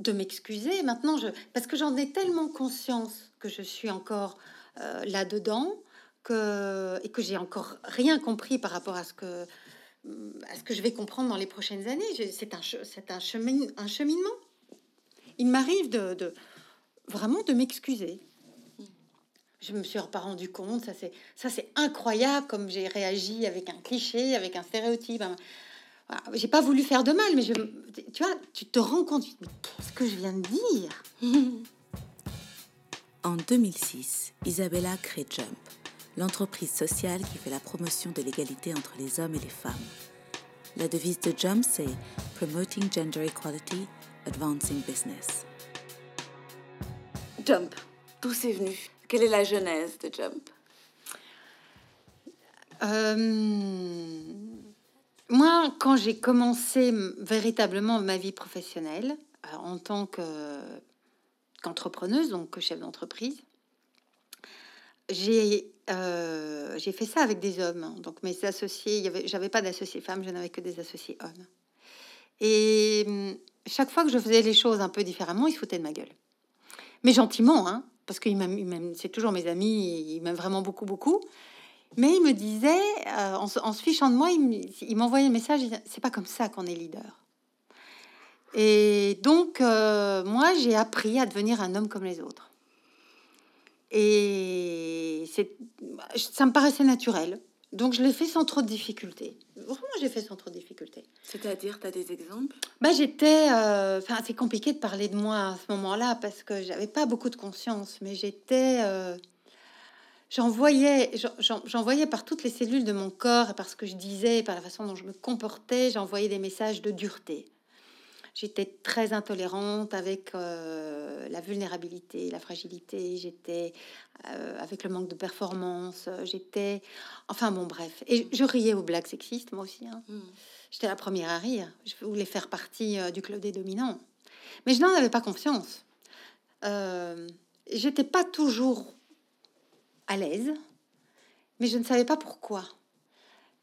de m'excuser maintenant, je, parce que j'en ai tellement conscience que je suis encore euh, là-dedans, que, et que j'ai encore rien compris par rapport à ce que, à ce que je vais comprendre dans les prochaines années. C'est un, c'est un, chemin, un cheminement. Il m'arrive de, de, vraiment de m'excuser. Je me suis pas rendu compte, ça c'est ça c'est incroyable comme j'ai réagi avec un cliché, avec un stéréotype. J'ai pas voulu faire de mal, mais je, tu vois, tu te rends compte, qu'est-ce que je viens de dire? En 2006, Isabella crée Jump, l'entreprise sociale qui fait la promotion de l'égalité entre les hommes et les femmes. La devise de Jump, c'est Promoting Gender Equality, Advancing Business. Jump, d'où c'est venu? Quelle est la genèse de Jump? Euh, Moi, quand j'ai commencé véritablement ma vie professionnelle, euh, en tant qu'entrepreneuse, donc chef d'entreprise, j'ai euh, fait ça avec des hommes. Donc mes associés, j'avais pas d'associés femmes, je n'avais que des associés hommes. Et chaque fois que je faisais les choses un peu différemment, ils se foutaient de ma gueule. Mais gentiment, hein, parce m'aiment, c'est toujours mes amis, ils m'aiment vraiment beaucoup, beaucoup. Mais ils me disaient, euh, en, se fichant de moi, ils m'envoyaient un message, c'est pas comme ça qu'on est leader. Et donc, euh, moi, j'ai appris à devenir un homme comme les autres. Et ça me paraissait naturel. Donc je l'ai fait sans trop de difficultés. Vraiment, j'ai fait sans trop de difficultés. C'est-à-dire, tu as des exemples? Bah, J'étais... Euh, enfin, c'est compliqué de parler de moi à ce moment-là parce que j'avais pas beaucoup de conscience, mais j'étais... Euh, j'en voyais, j'en voyais par toutes les cellules de mon corps et par ce que je disais, par la façon dont je me comportais, j'envoyais des messages de dureté. J'étais très intolérante avec euh, la vulnérabilité, la fragilité. J'étais euh, avec le manque de performance. J'étais, enfin bon, bref. Et je riais aux blagues sexistes, moi aussi. Hein. Hmm. J'étais la première à rire. Je voulais faire partie euh, du club des dominants, mais je n'en avais pas confiance. J'étais pas toujours à l'aise, mais je ne savais pas pourquoi.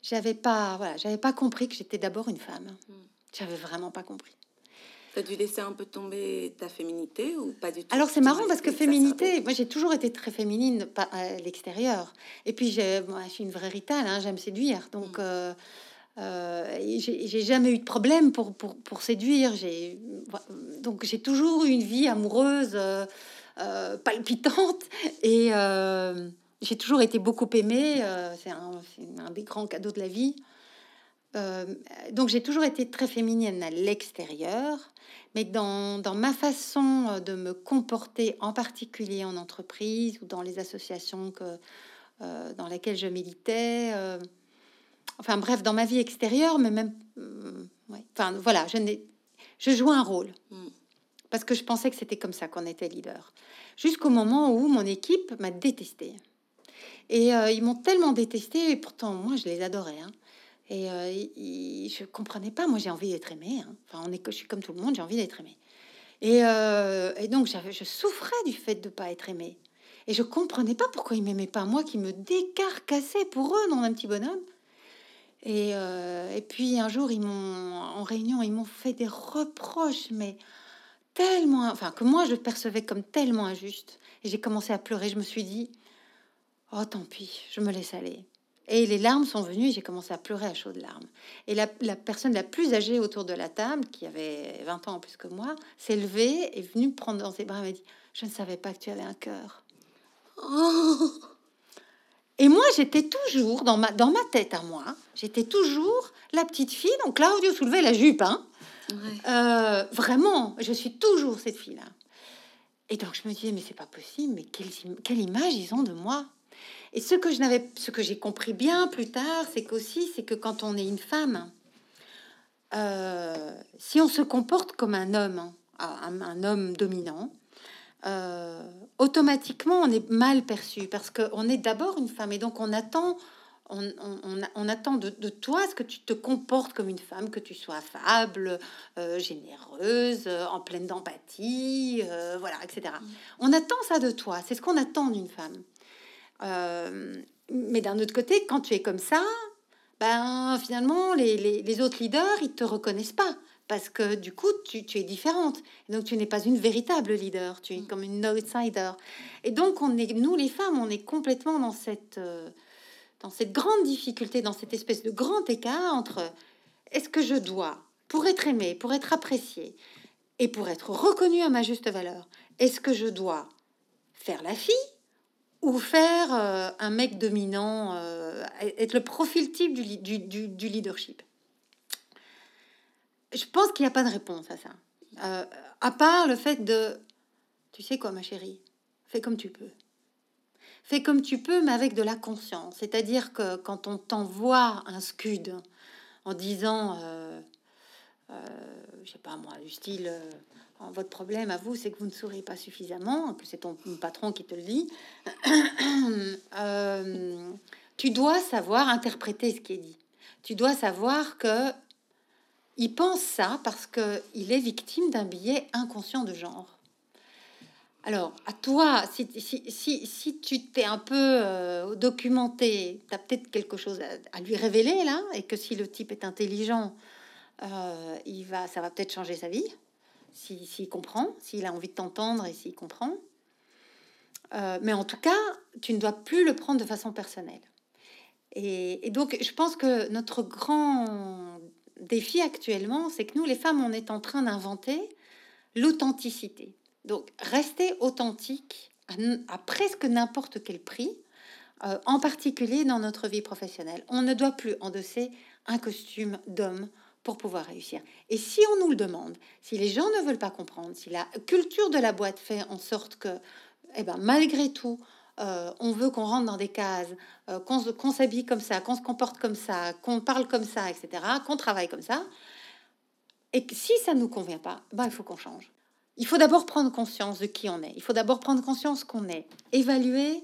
J'avais pas, voilà, j'avais pas compris que j'étais d'abord une femme. Hmm. J'avais vraiment pas compris. T'as dû laisser un peu tomber ta féminité ou pas du tout? Alors c'est marrant parce que féminité, moi j'ai toujours été très féminine à l'extérieur. Et puis j'ai, moi, je suis une vraie ritale, hein, j'aime séduire. Donc mm. euh, euh, j'ai jamais eu de problème pour, pour, pour séduire. J'ai, donc j'ai toujours eu une vie amoureuse euh, palpitante et j'ai toujours été beaucoup aimée. c'est un, des grands cadeaux de la vie. donc j'ai toujours été très féminine à l'extérieur mais dans, dans, ma façon euh, de me comporter, en particulier en entreprise ou dans les associations que, euh, dans lesquelles je militais, euh, enfin bref, dans ma vie extérieure, mais même, enfin voilà, je, je jouais un rôle mm. Parce que je pensais que c'était comme ça qu'on était leader, jusqu'au moment où mon équipe m'a détesté. Et ils m'ont tellement détesté, et pourtant moi je les adorais. Hein. Et euh, je comprenais pas. Moi, j'ai envie d'être aimée. Hein. Enfin, on est, je suis comme tout le monde, j'ai envie d'être aimée. Et, euh, et donc, je souffrais du fait de pas être aimée. Et je comprenais pas pourquoi ils m'aimaient pas. Moi qui me décarcassais pour eux, dans un petit bonhomme. Et, euh, et puis un jour, ils m'ont, en réunion, ils m'ont fait des reproches, mais tellement, enfin, que moi je percevais comme tellement injuste. Et j'ai commencé à pleurer. Je me suis dit, oh tant pis, je me laisse aller. Et les larmes sont venues, j'ai commencé à pleurer à chaudes larmes. Et la, personne la plus âgée autour de la table, qui avait 20 ans en plus que moi, s'est levée et venue me prendre dans ses bras et m'a dit Je ne savais pas que tu avais un cœur. Oh. Et moi, j'étais toujours, dans ma, dans ma tête à moi, j'étais toujours la petite fille. Donc Claudio soulevait la jupe. Hein. Euh, vraiment, je suis toujours cette fille-là. Et donc je me disais, mais c'est pas possible, mais quelle, quelle image ils ont de moi et ce que je n'avais, ce que j'ai compris bien plus tard, c'est qu'aussi, c'est que quand on est une femme, euh, si on se comporte comme un homme, hein, un, homme dominant, euh, automatiquement on est mal perçu parce qu'on est d'abord une femme et donc on attend on, attend de, toi ce que tu te comportes comme une femme, que tu sois affable, euh, généreuse, en pleine d'empathie, voilà, etc. Mm. On attend ça de toi, c'est ce qu'on attend d'une femme. Euh, mais d'un autre côté, quand tu es comme ça, ben finalement, les, les, autres leaders, ils te reconnaissent pas parce que du coup, tu, es différente. Donc, tu n'es pas une véritable leader, tu es mm. comme une outsider. Et donc, on est, nous, les femmes, on est complètement dans cette, euh, dans cette grande difficulté, dans cette espèce de grand écart entre est-ce que je dois, pour être aimée, pour être appréciée et pour être reconnue à ma juste valeur, est-ce que je dois faire la fille ou faire euh, un mec dominant, euh, être le profil type du, du, du leadership? Je pense qu'il n'y a pas de réponse à ça. Euh, à part le fait de, tu sais quoi, ma chérie, fais comme tu peux. Fais comme tu peux, mais avec de la conscience. C'est-à-dire que quand on t'envoie un scud en disant, euh, euh, je sais pas moi, du style, votre problème à vous, c'est que vous ne souriez pas suffisamment, que c'est ton patron qui te le dit, tu dois savoir interpréter ce qui est dit. Tu dois savoir que il pense ça parce qu'il est victime d'un billet inconscient de genre. Alors, à toi, si, si, si, tu t'es un peu euh, documenté, tu as peut-être quelque chose à, lui révéler là, et que si le type est intelligent, euh, il va, ça va peut-être changer sa vie, s'il comprend, s'il a envie de t'entendre et s'il comprend. Euh, mais en tout cas, tu ne dois plus le prendre de façon personnelle. Et donc, je pense que notre grand défi actuellement, c'est que nous, les femmes, on est en train d'inventer l'authenticité. Donc, rester authentique à, presque n'importe quel prix, euh, en particulier dans notre vie professionnelle. On ne doit plus endosser un costume d'homme pour pouvoir réussir. Et si on nous le demande, si les gens ne veulent pas comprendre, si la culture de la boîte fait en sorte que, eh ben, malgré tout, euh, on veut qu'on rentre dans des cases, euh, qu'on s'habille comme ça, qu'on se comporte comme ça, qu'on parle comme ça, etc., qu'on travaille comme ça. Et si ça ne nous convient pas, ben, il faut qu'on change. Il faut d'abord prendre conscience de qui on est. Il faut d'abord prendre conscience qu'on est évalué,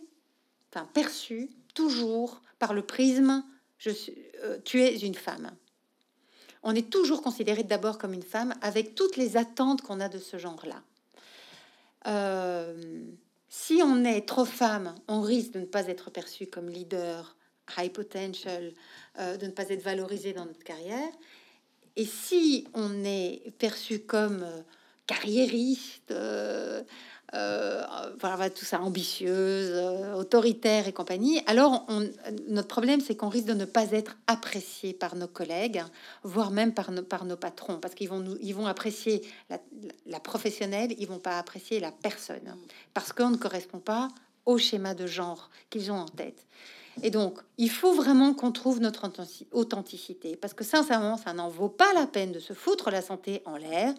enfin perçu, toujours par le prisme je suis, euh, tu es une femme. On est toujours considéré d'abord comme une femme avec toutes les attentes qu'on a de ce genre-là. Euh, si on est trop femme, on risque de ne pas être perçu comme leader, high potential, euh, de ne pas être valorisé dans notre carrière. Et si on est perçu comme carriériste, euh, euh, voilà, tout ça, ambitieuse, euh, autoritaire et compagnie, alors notre problème, c'est qu'on risque de ne pas être apprécié par nos collègues, voire même par, nos, patrons, parce qu'ils vont apprécier la, la professionnelle, ils vont pas apprécier la personne, parce qu'on ne correspond pas au schéma de genre qu'ils ont en tête. Et donc, il faut vraiment qu'on trouve notre authenticité, parce que sincèrement, ça n'en vaut pas la peine de se foutre la santé en l'air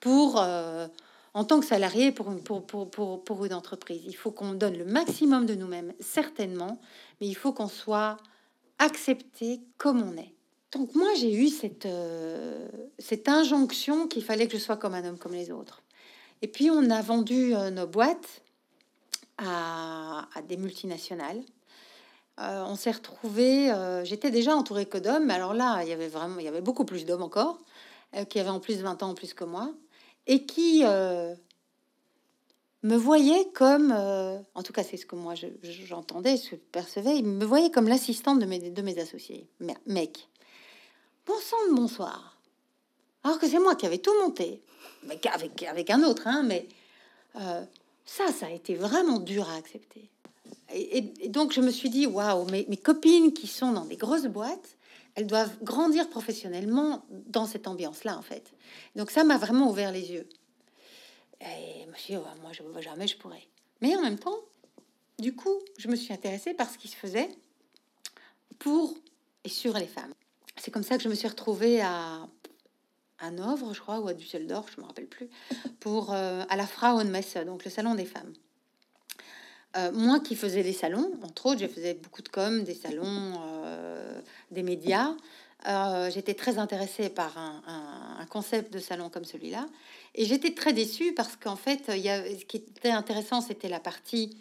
pour... Euh, en tant que salarié pour une, pour, pour, pour, une entreprise. Il faut qu'on donne le maximum de nous-mêmes, certainement, mais il faut qu'on soit accepté comme on est. Donc moi, j'ai eu cette, euh, cette injonction qu'il fallait que je sois comme un homme comme les autres. Et puis, on a vendu euh, nos boîtes à, à des multinationales. Euh, on s'est retrouvé. J'étais déjà entourée que d'hommes, mais alors là, il y avait vraiment, il y avait beaucoup plus d'hommes encore, qui avaient en plus 20 ans en plus que moi et qui euh, me voyait comme, euh, en tout cas c'est ce que moi j'entendais, que je percevais, il me voyait comme l'assistante de mes, de mes associés, mec. Bon de bonsoir. Alors que c'est moi qui avais tout monté, mais avec, avec un autre, hein, mais euh, ça, ça a été vraiment dur à accepter. Et, donc je me suis dit, waouh, mes, copines qui sont dans des grosses boîtes, elles doivent grandir professionnellement dans cette ambiance-là, en fait. Donc ça m'a vraiment ouvert les yeux. Et je me suis dit, moi, je jamais je pourrais. Mais en même temps, du coup, je me suis intéressée par ce qui se faisait pour et sur les femmes. C'est comme ça que je me suis retrouvée à Hanovre, je crois, ou à Düsseldorf, je me rappelle plus, pour euh, à la Frauenmesse, donc le salon des femmes. Euh, moi qui faisais des salons, entre autres, je faisais beaucoup de com, des salons, euh, des médias. Euh, j'étais très intéressée par un, concept de salon comme celui-là. Et j'étais très déçue parce qu'en fait, y a, ce qui était intéressant, c'était la partie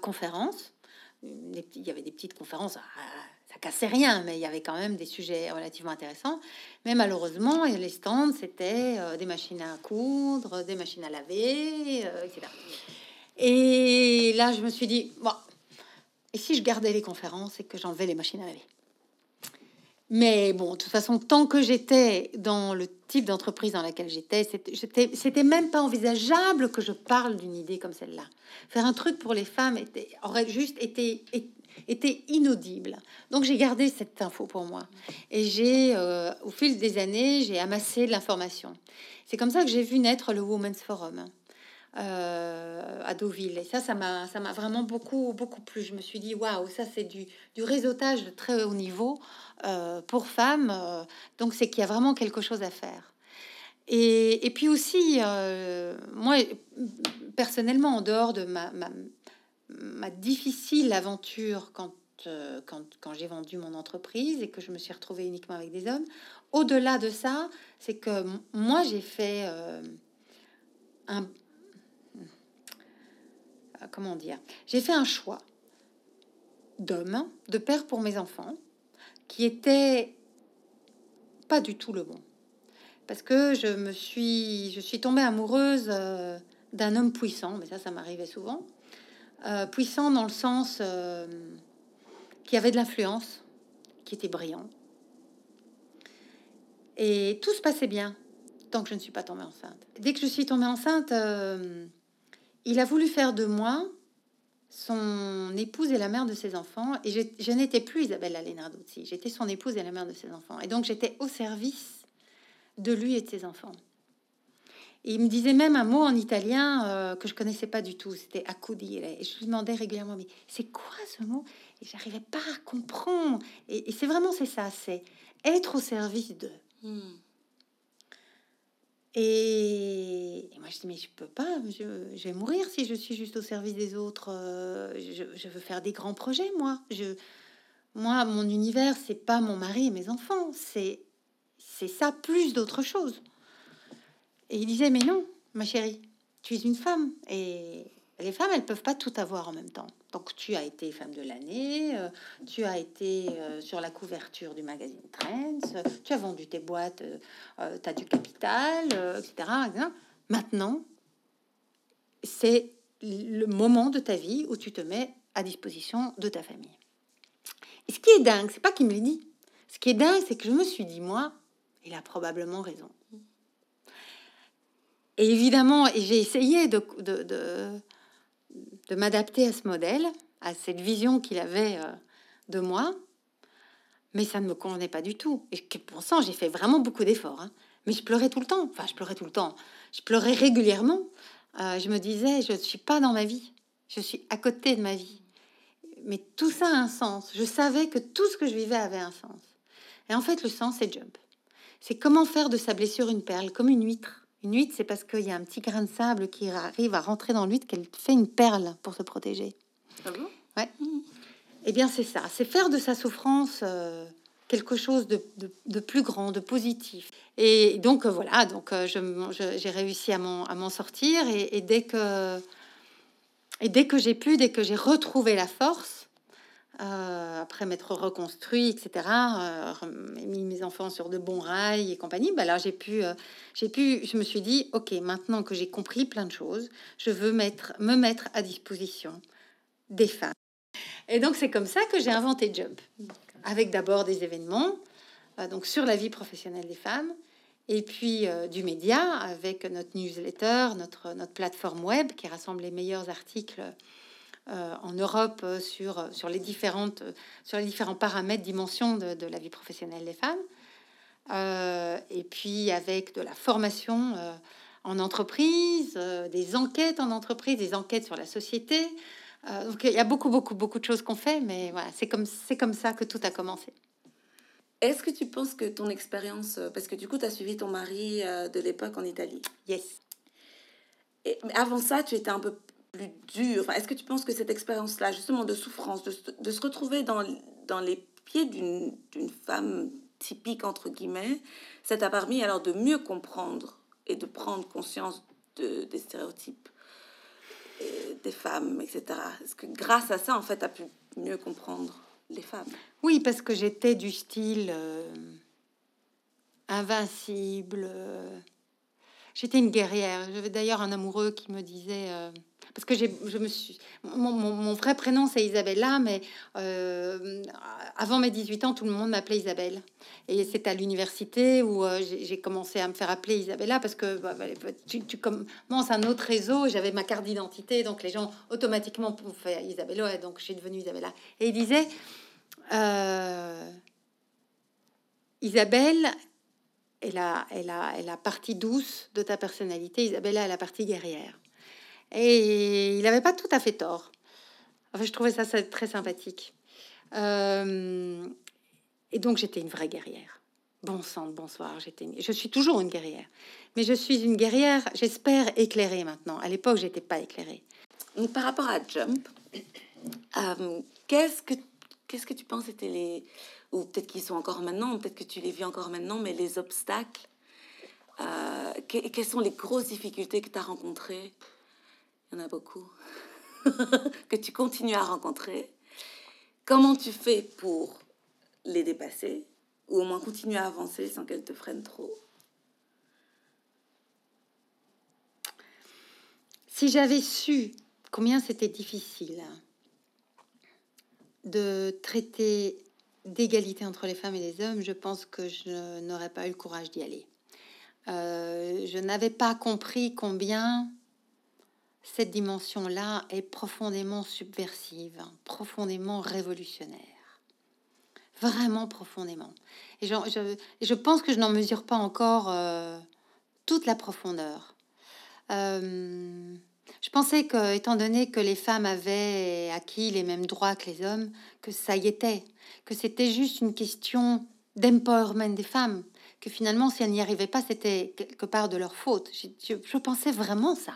conférence. Il y avait des petites conférences, ah, ça cassait rien, mais il y avait quand même des sujets relativement intéressants. Mais malheureusement, les stands, c'était des machines à coudre, des machines à laver, etc. Et là, je me suis dit, bon, et si je gardais les conférences et que j'enlevais les machines à laver? Mais bon, de toute façon, tant que j'étais dans le type d'entreprise dans laquelle j'étais, c'était même pas envisageable que je parle d'une idée comme celle-là. Faire un truc pour les femmes était, aurait juste été, était inaudible. Donc j'ai gardé cette info pour moi. Et j'ai, euh, au fil des années, j'ai amassé de l'information. C'est comme ça que j'ai vu naître le Women's Forum. Euh, à Deauville. Et ça, ça m'a, ça m'a vraiment beaucoup, beaucoup plu. Je me suis dit, waouh, ça c'est du, du réseautage de très haut niveau euh, pour femmes. Euh, donc c'est qu'il y a vraiment quelque chose à faire. Et, et puis aussi, moi, personnellement, en dehors de ma, ma, ma difficile aventure quand, quand, quand j'ai vendu mon entreprise et que je me suis retrouvée uniquement avec des hommes, au-delà de ça, c'est que moi, j'ai fait un, comment dire, j'ai fait un choix d'homme, de père pour mes enfants, qui était pas du tout le bon. Parce que je me suis tombée amoureuse euh, d'un homme puissant, mais ça, ça m'arrivait souvent. Euh, puissant dans le sens qui avait de l'influence, qui était brillant. Et tout se passait bien tant que je ne suis pas tombée enceinte. Dès que je suis tombée enceinte, il a voulu faire de moi son épouse et la mère de ses enfants. Et je, n'étais plus Isabelle Alenarduzzi, j'étais son épouse et la mère de ses enfants. Et donc j'étais au service de lui et de ses enfants. Et il me disait même un mot en italien euh, que je connaissais pas du tout, c'était accudire. Et je lui demandais régulièrement, mais c'est quoi ce mot? Et j'arrivais pas à comprendre. Et, c'est vraiment c'est ça, c'est être au service de. Hmm. Et, moi, je dis, mais je peux pas, je, vais mourir si je suis juste au service des autres. Euh, je, veux faire des grands projets, moi. Je, moi, mon univers, c'est pas mon mari et mes enfants, c'est c'est ça plus d'autres choses. Et il disait, mais non, ma chérie, tu es une femme et les femmes, elles peuvent pas tout avoir en même temps. Donc, tu as été femme de l'année, euh, tu as été euh, sur la couverture du magazine Trends, tu as vendu tes boîtes, euh, tu as du capital, etc., Maintenant, c'est le moment de ta vie où tu te mets à disposition de ta famille. Et ce qui est dingue, c'est pas qu'il me l'ait dit. Ce qui est dingue, c'est que je me suis dit, moi, il a probablement raison. Et évidemment, j'ai essayé de de m'adapter à ce modèle, à cette vision qu'il avait euh, de moi, mais ça ne me convenait pas du tout. Et pensant, j'ai fait vraiment beaucoup d'efforts, hein. mais je pleurais tout le temps. Enfin, je pleurais tout le temps. Je pleurais régulièrement. Euh, je me disais, je ne suis pas dans ma vie. Je suis à côté de ma vie. Mais tout ça a un sens. Je savais que tout ce que je vivais avait un sens. Et en fait, le sens, c'est jump. C'est comment faire de sa blessure une perle, comme une huître. Une huître, c'est parce qu'il y a un petit grain de sable qui arrive à rentrer dans l'huître qu'elle fait une perle pour se protéger. Ah bon? Ouais. Eh bien, c'est ça. C'est faire de sa souffrance euh, quelque chose de, de, plus grand, de positif. Et donc, euh, voilà, donc euh, j'ai réussi à m'en sortir. Et, et, dès que, et dès que j'ai pu, dès que j'ai retrouvé la force, euh, après m'être reconstruit, etc., euh, mis mes enfants sur de bons rails et compagnie, bah là j'ai pu, euh, j'ai pu, je me suis dit, ok, maintenant que j'ai compris plein de choses, je veux mettre, me mettre à disposition des femmes. Et donc c'est comme ça que j'ai inventé Jump, avec d'abord des événements, donc sur la vie professionnelle des femmes, et puis du média avec notre newsletter, notre, notre plateforme web qui rassemble les meilleurs articles euh, en Europe euh, sur, euh, sur, les différentes, sur les différents paramètres, dimensions de, la vie professionnelle des femmes. et puis avec de la formation en entreprise, des enquêtes en entreprise, des enquêtes sur la société. donc il y a beaucoup, beaucoup, beaucoup de choses qu'on fait, mais voilà, c'est comme, comme ça que tout a commencé. Est-ce que tu penses que ton expérience, parce que du coup, tu as suivi ton mari de l'époque en Italie? Yes. Et, mais avant ça, tu étais un peu plus dur Est-ce que tu penses que cette expérience-là, justement de souffrance, de, se retrouver dans, dans les pieds d'une femme typique, entre guillemets, ça t'a permis alors de mieux comprendre et de prendre conscience de, des stéréotypes des femmes, etc. Est-ce que grâce à ça, en fait, tu pu mieux comprendre les femmes? Oui, parce que j'étais du style euh, invincible. Euh, j'étais une guerrière. J'avais d'ailleurs un amoureux qui me disait, parce que je me suis, mon, vrai prénom c'est Isabella, mais euh, avant mes 18 ans, tout le monde m'appelait Isabelle. Et c'est à l'université où euh, j'ai commencé à me faire appeler Isabella parce que bah, bah, tu, tu, commences un autre réseau. J'avais ma carte d'identité, donc les gens automatiquement fait Isabella, donc je suis devenue Isabella. Et il disait euh, Isabelle est la, est, la, la partie douce de ta personnalité, Isabella est la partie guerrière. Et il n'avait pas tout à fait tort. Enfin, je trouvais ça, très sympathique. Euh, et donc, j'étais une vraie guerrière. Bon sang, bonsoir. J'étais, je suis toujours une guerrière, mais je suis une guerrière, j'espère éclairée maintenant. À l'époque, j'étais pas éclairée. par rapport à Jump, euh, qu'est-ce que que tu penses étaient les ou peut-être qu'ils sont encore maintenant, peut-être que tu les vis encore maintenant, mais les obstacles. Euh, quelles sont les grosses difficultés que tu as rencontrées y en a beaucoup, que tu continues à rencontrer. Comment tu fais pour les dépasser ou au moins continuer à avancer sans qu'elles te freinent trop? Si j'avais su combien c'était difficile de traiter d'égalité entre les femmes et les hommes, je pense que je n'aurais pas eu le courage d'y aller. Euh, je n'avais pas compris combien cette dimension-là est profondément subversive, profondément révolutionnaire. Vraiment profondément. Et je, pense que je n'en mesure pas encore euh, toute la profondeur. Euh, je pensais que, étant donné que les femmes avaient acquis les mêmes droits que les hommes, que ça y était, que c'était juste une question d'empowerment des femmes, que finalement, si elles n'y arrivaient pas, c'était quelque part de leur faute. je pensais vraiment ça.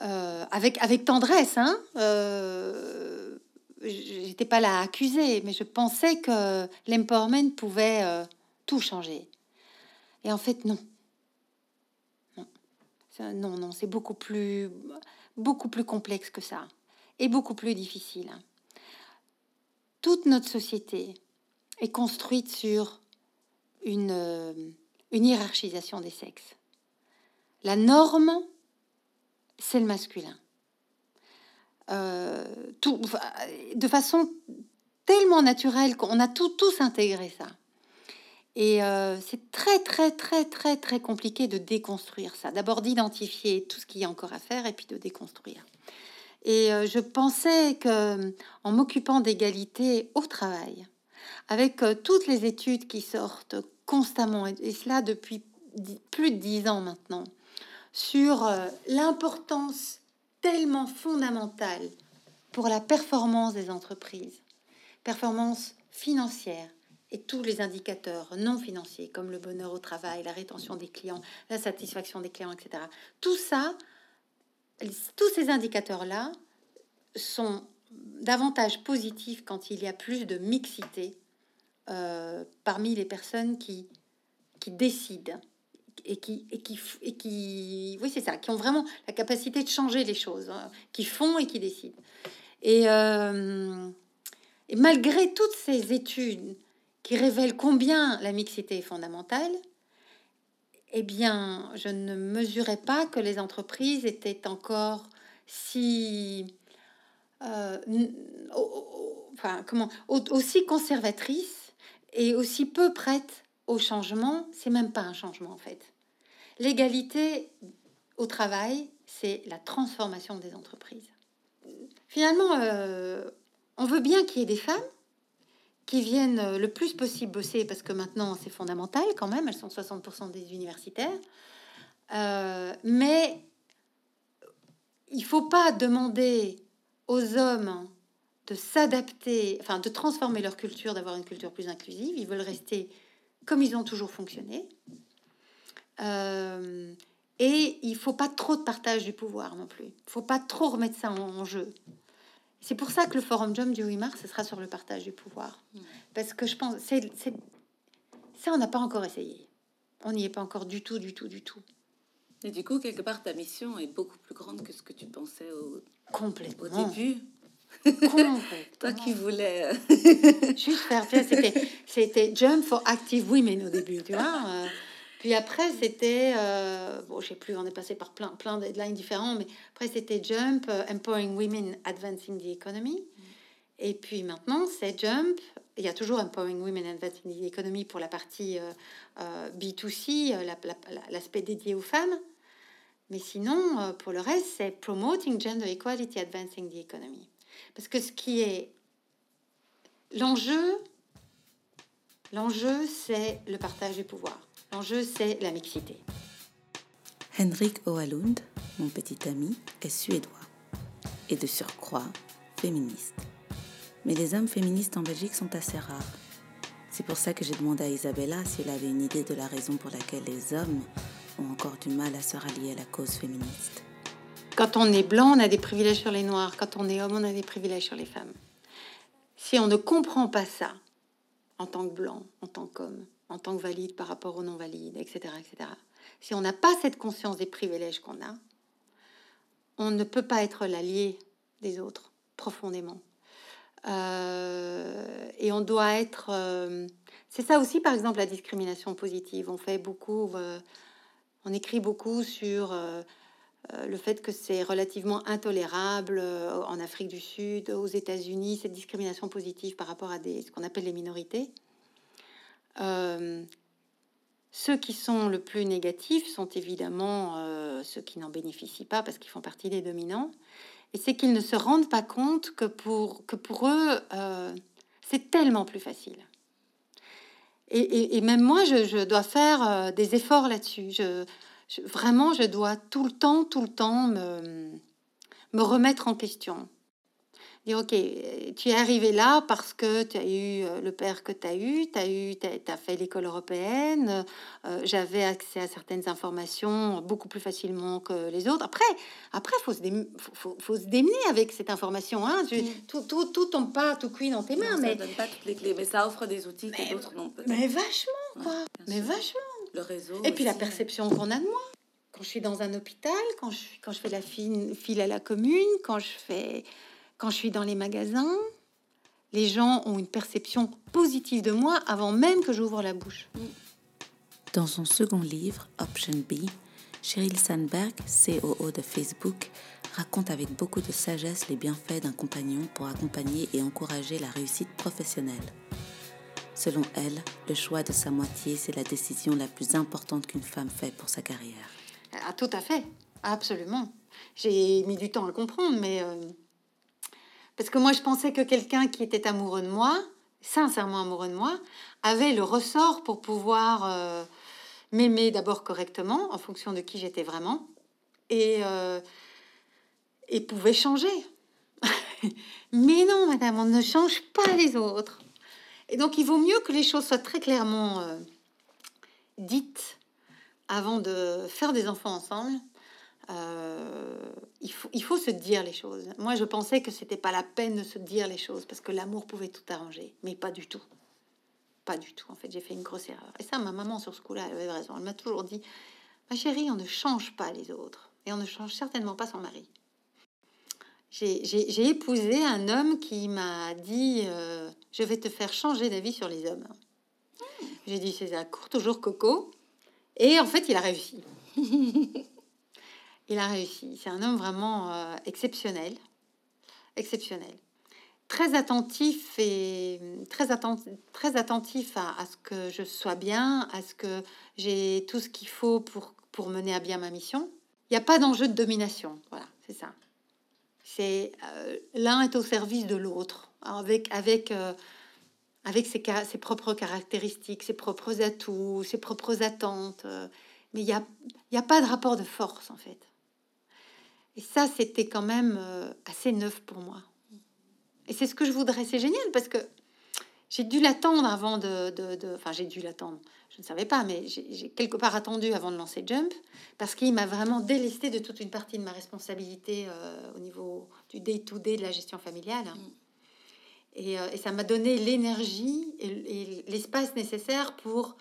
Euh, avec, avec tendresse. Hein euh, J'étais pas là à accuser, mais je pensais que l'empowerment pouvait euh, tout changer. Et en fait, non. Non, non, c'est beaucoup plus, beaucoup plus complexe que ça et beaucoup plus difficile. Toute notre société est construite sur une, une hiérarchisation des sexes. La norme c'est le masculin. Euh, tout, de façon tellement naturelle qu'on a tout, tous intégré ça. Et euh, c'est très, très, très, très, très compliqué de déconstruire ça. D'abord d'identifier tout ce qu'il y a encore à faire et puis de déconstruire. Et euh, je pensais que en m'occupant d'égalité au travail, avec toutes les études qui sortent constamment, et cela depuis plus de dix ans maintenant, sur euh, l'importance tellement fondamentale pour la performance des entreprises, performance financière et tous les indicateurs non financiers comme le bonheur au travail, la rétention des clients, la satisfaction des clients, etc. Tout ça, tous ces indicateurs-là sont davantage positifs quand il y a plus de mixité euh, parmi les personnes qui, qui décident et qui, et qui, et qui oui, c'est ça, qui ont vraiment la capacité de changer les choses, hein, qui font et qui décident. Et, euh, et, malgré toutes ces études qui révèlent combien la mixité est fondamentale, eh bien, je ne mesurais pas que les entreprises étaient encore si, euh, enfin, comment, aussi conservatrices et aussi peu prêtes changement, c'est même pas un changement en fait. L'égalité au travail, c'est la transformation des entreprises. Finalement, euh, on veut bien qu'il y ait des femmes qui viennent le plus possible bosser, parce que maintenant c'est fondamental quand même, elles sont 60% des universitaires. Euh, mais il faut pas demander aux hommes de s'adapter, enfin de transformer leur culture, d'avoir une culture plus inclusive. Ils veulent rester comme ils ont toujours fonctionné. Euh, et il faut pas trop de partage du pouvoir non plus. Il faut pas trop remettre ça en, jeu. C'est pour ça que le forum Jump du 8 mars, ce sera sur le partage du pouvoir. Hmm. Parce que je pense, c'est, ça, on n'a pas encore essayé. On n'y est pas encore du tout, du tout, du tout. Et du coup, quelque part, ta mission est beaucoup plus grande que ce que tu pensais au, Complètement. au début. Toi qui voulais. Juste faire, c'était, c'était Jump for Active Women au début, tu vois. Euh, Puis après, c'était, euh, bon, je sais plus, on est passé par plein, plein de deadlines différents, mais après, c'était Jump, euh, Empowering Women, Advancing the Economy. Et puis maintenant, c'est Jump. Il y a toujours Empowering Women, Advancing the Economy pour la partie euh, B2C, l'aspect dédié aux femmes. Mais sinon, pour le reste, c'est Promoting Gender Equality, Advancing the Economy. Parce que ce qui est l'enjeu, l'enjeu, c'est le partage du pouvoir. L'enjeu, c'est la mixité. Henrik Oalund, mon petit ami, est suédois et de surcroît féministe. Mais les hommes féministes en Belgique sont assez rares. C'est pour ça que j'ai demandé à Isabella si elle avait une idée de la raison pour laquelle les hommes ont encore du mal à se rallier à la cause féministe. Quand on est blanc, on a des privilèges sur les noirs. Quand on est homme, on a des privilèges sur les femmes. Si on ne comprend pas ça en tant que blanc, en tant qu'homme, en tant que valide par rapport aux non-valides, etc., etc. Si on n'a pas cette conscience des privilèges qu'on a, on ne peut pas être l'allié des autres profondément. Euh, et on doit être... Euh, c'est ça aussi, par exemple, la discrimination positive. On fait beaucoup... Euh, on écrit beaucoup sur le fait que c'est relativement intolérable en Afrique du Sud, aux États-Unis, cette discrimination positive par rapport à ce qu'on appelle les minorités. Euh, ceux qui sont le plus négatifs sont évidemment euh, ceux qui n'en bénéficient pas parce qu'ils font partie des dominants. Et c'est qu'ils ne se rendent pas compte que pour, que pour eux, euh, c'est tellement plus facile. Et, même moi, je, dois faire des efforts là-dessus. Je, vraiment, je dois tout le temps, tout le temps me, me remettre en question ok, tu es arrivé là parce que tu as eu euh, le père que tu as eu, tu as, eu, as, fait l'école européenne, euh, j'avais accès à certaines informations beaucoup plus facilement que les autres. Après, après faut, se faut, faut, se démener avec cette information. Hein. Mm. tout, tout, tout tombe pas tout cuit dans tes mains. mais... Ça donne pas toutes les clés, mais ça offre des outils que d'autres n'ont pas. Mais vachement, quoi. mais vachement. Le réseau. Et puis la perception qu'on a de moi quand je suis dans un hôpital, quand je, quand je fais la file, file à la commune, quand je fais quand je suis dans les magasins, les gens ont une perception positive de moi avant même que j'ouvre la bouche. Dans son second livre, Option B, Sheryl Sandberg, COO de Facebook, raconte avec beaucoup de sagesse les bienfaits d'un compagnon pour accompagner et encourager la réussite professionnelle. Selon elle, le choix de sa moitié, c'est la décision la plus importante qu'une femme fait pour sa carrière. Ah, tout à fait, absolument. J'ai mis du temps à comprendre, mais euh, parce que moi, je pensais que quelqu'un qui était amoureux de moi, sincèrement amoureux de moi, avait le ressort pour pouvoir euh, m'aimer d'abord correctement, en fonction de qui j'étais vraiment, et, euh, et pouvait changer. Mais non, madame, on ne change pas les autres. Et donc, il vaut mieux que les choses soient très clairement euh, dites avant de faire des enfants ensemble euh, il, faut, il faut se dire les choses. Moi, je pensais que c'était pas la peine de se dire les choses parce que l'amour pouvait tout arranger, mais pas du tout. Pas du tout. En fait, j'ai fait une grosse erreur. Et ça, ma maman sur ce coup-là, elle avait raison. Elle m'a toujours dit Ma chérie, on ne change pas les autres et on ne change certainement pas son mari. J'ai épousé un homme qui m'a dit euh, Je vais te faire changer d'avis sur les hommes. J'ai dit C'est à court toujours coco. Et en fait, il a réussi. il a réussi. C'est un homme vraiment euh, exceptionnel, exceptionnel, très attentif et très attentif, très attentif à, ce que je sois bien, à ce que j'ai tout ce qu'il faut pour pour mener à bien ma mission. Il n'y a pas d'enjeu de domination. Voilà, c'est ça. C'est euh, l'un est au service de l'autre, avec avec euh, avec ses, ses, propres caractéristiques, ses propres atouts, ses propres attentes. mais il n'y a, y a pas de rapport de force en fait. Et ça, c'était quand même euh, assez neuf pour moi. Et c'est ce que je voudrais. C'est génial parce que j'ai dû l'attendre avant de, Enfin, j'ai dû l'attendre. Je ne savais pas, mais j'ai quelque part attendu avant de lancer Jump parce qu'il m'a vraiment délesté de toute une partie de ma responsabilité euh, au niveau du day-to-day de la gestion familiale. Mm. Euh, et, ça m'a donné l'énergie et, l'espace nécessaire pour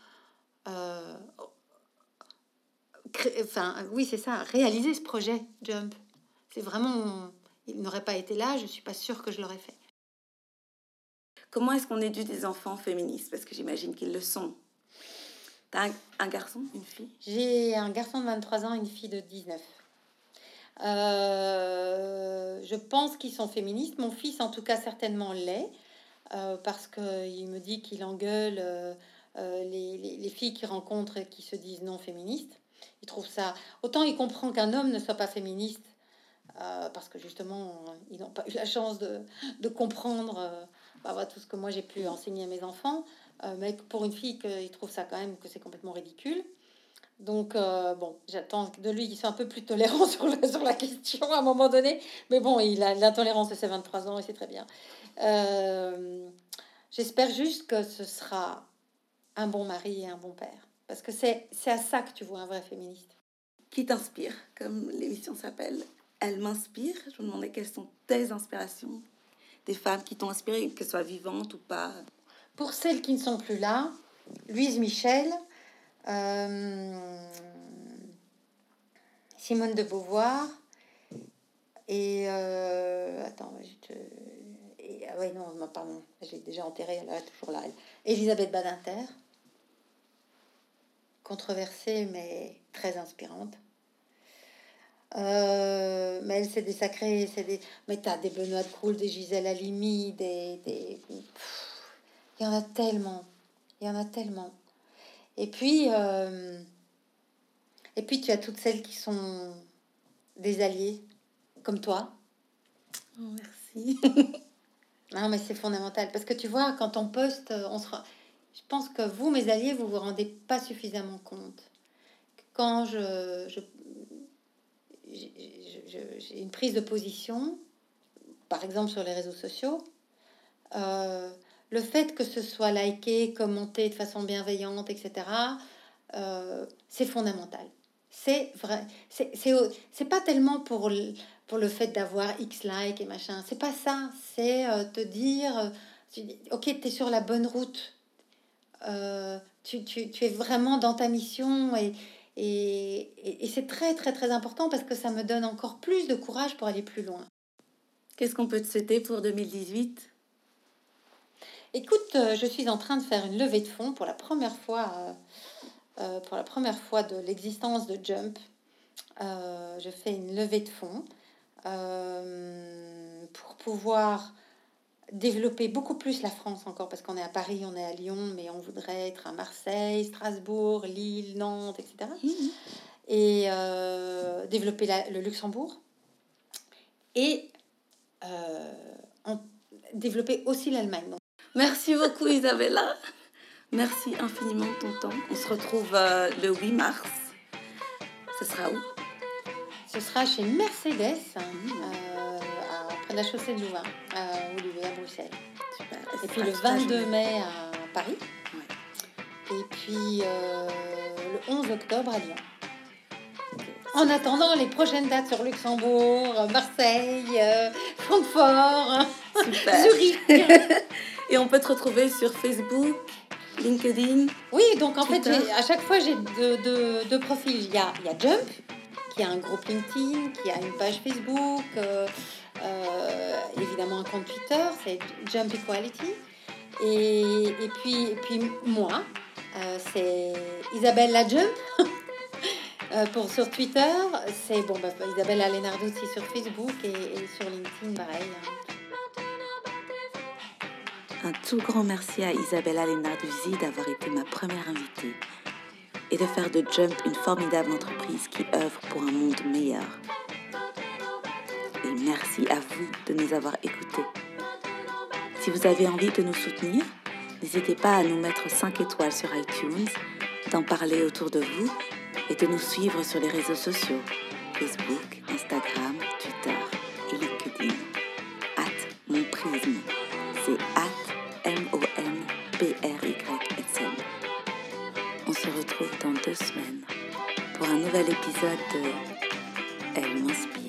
enfin, oui, c'est ça, réaliser ce projet Jump. C'est vraiment, il n'aurait pas été là, je suis pas sûre que je l'aurais fait. Comment est-ce qu'on éduque des enfants féministes? Parce que j'imagine qu'ils le sont. Un, garçon, une fille? J'ai un garçon de 23 ans, une fille de 19. Euh, je pense qu'ils sont féministes. Mon fils, en tout cas, certainement l'est, euh, parce qu'il me dit qu'il engueule euh, les, les, les, filles qu'il rencontre et qui se disent non féministes. Il trouve ça. Autant il comprend qu'un homme ne soit pas féministe, parce que justement, ils n'ont pas eu la chance de, de comprendre bah, tout ce que moi j'ai pu enseigner à mes enfants. Mais pour une fille, il trouve ça quand même que c'est complètement ridicule. Donc, euh, bon, j'attends de lui qu'il soit un peu plus tolérant sur la, sur la question à un moment donné. Mais bon, il a l'intolérance de ses 23 ans et c'est très bien. Euh, j'espère juste que ce sera un bon mari et un bon père. Parce que c'est à ça que tu vois un vrai féministe. Qui t'inspire, comme l'émission s'appelle Elle m'inspire. Je me demandais quelles sont tes inspirations, des femmes qui t'ont inspiré, qu'elles soient vivantes ou pas. Pour celles qui ne sont plus là, Louise Michel, euh, Simone de Beauvoir et euh, attends, je te, et, ah ouais non, pardon, j'ai déjà enterré, elle est toujours là. Elisabeth Badinter, controversée mais très inspirante. Euh, mais elle, c'est des sacrés, c'est des. Mais t'as des Benoît de Croul, des Gisèle Halimi, des. des... il y en a tellement. Il y en a tellement. Et puis, euh, et puis tu as toutes celles qui sont des alliés, comme toi. Oh, merci. non, mais c'est fondamental parce que tu vois, quand on poste, on se. Je pense que vous, mes alliés, vous vous rendez pas suffisamment compte. Quand je, je j'ai une prise de position, par exemple sur les réseaux sociaux, euh, le fait que ce soit liké, commenté de façon bienveillante, etc., euh, c'est fondamental. C'est vrai. C'est pas tellement pour le, pour le fait d'avoir X likes et machin. C'est pas ça. C'est euh, te dire, euh, ok, tu es sur la bonne route. Tu, tu, tu, es vraiment dans ta mission et, et, et c'est très, très, très important parce que ça me donne encore plus de courage pour aller plus loin. Qu'est-ce qu'on peut te souhaiter pour 2018 Écoute, euh, je suis en train de faire une levée de fonds pour la première fois, euh, euh, pour la première fois de l'existence de Jump. je fais une levée de fonds pour pouvoir développer beaucoup plus la France encore, parce qu'on est à Paris, on est à Lyon, mais on voudrait être à Marseille, Strasbourg, Lille, Nantes, etc. Et mmh. développer le Luxembourg. Et développer aussi l'Allemagne. Merci beaucoup Isabella. Merci infiniment de ton temps. On se retrouve euh, le 8 mars. Ce sera où? Ce sera chez Mercedes, hein, euh, près de la chaussée de Louvain, à Olivier, à Bruxelles. Et puis le 22 mai à Paris. Et puis euh, le 11 octobre à Lyon. En attendant les prochaines dates sur Luxembourg, Marseille, Francfort, Zurich. Et on peut te retrouver sur Facebook, LinkedIn. Oui, donc en fait, à chaque fois, j'ai deux, deux, profils. Il y, a, il y a Jump, qui a un groupe LinkedIn, qui a une page Facebook, euh, euh, évidemment un compte Twitter, c'est Jump Equality. Et, et, puis, et puis moi, euh, c'est Isabelle la Jump. pour sur Twitter, c'est bon, bah, Isabelle Alénardo aussi sur Facebook et, et sur LinkedIn, pareil. Hein. Un tout grand merci à Isabella Lenarduzzi d'avoir été ma première invitée et de faire de Jump une formidable entreprise qui œuvre pour un monde meilleur. Et merci à vous de nous avoir écoutés. Si vous avez envie de nous soutenir, n'hésitez pas à nous mettre 5 étoiles sur iTunes, d'en parler autour de vous et de nous suivre sur les réseaux sociaux Facebook, Instagram, Twitter et LinkedIn. At mon prisme. C'est at On se retrouve dans deux semaines pour un nouvel épisode de Elle m'inspire.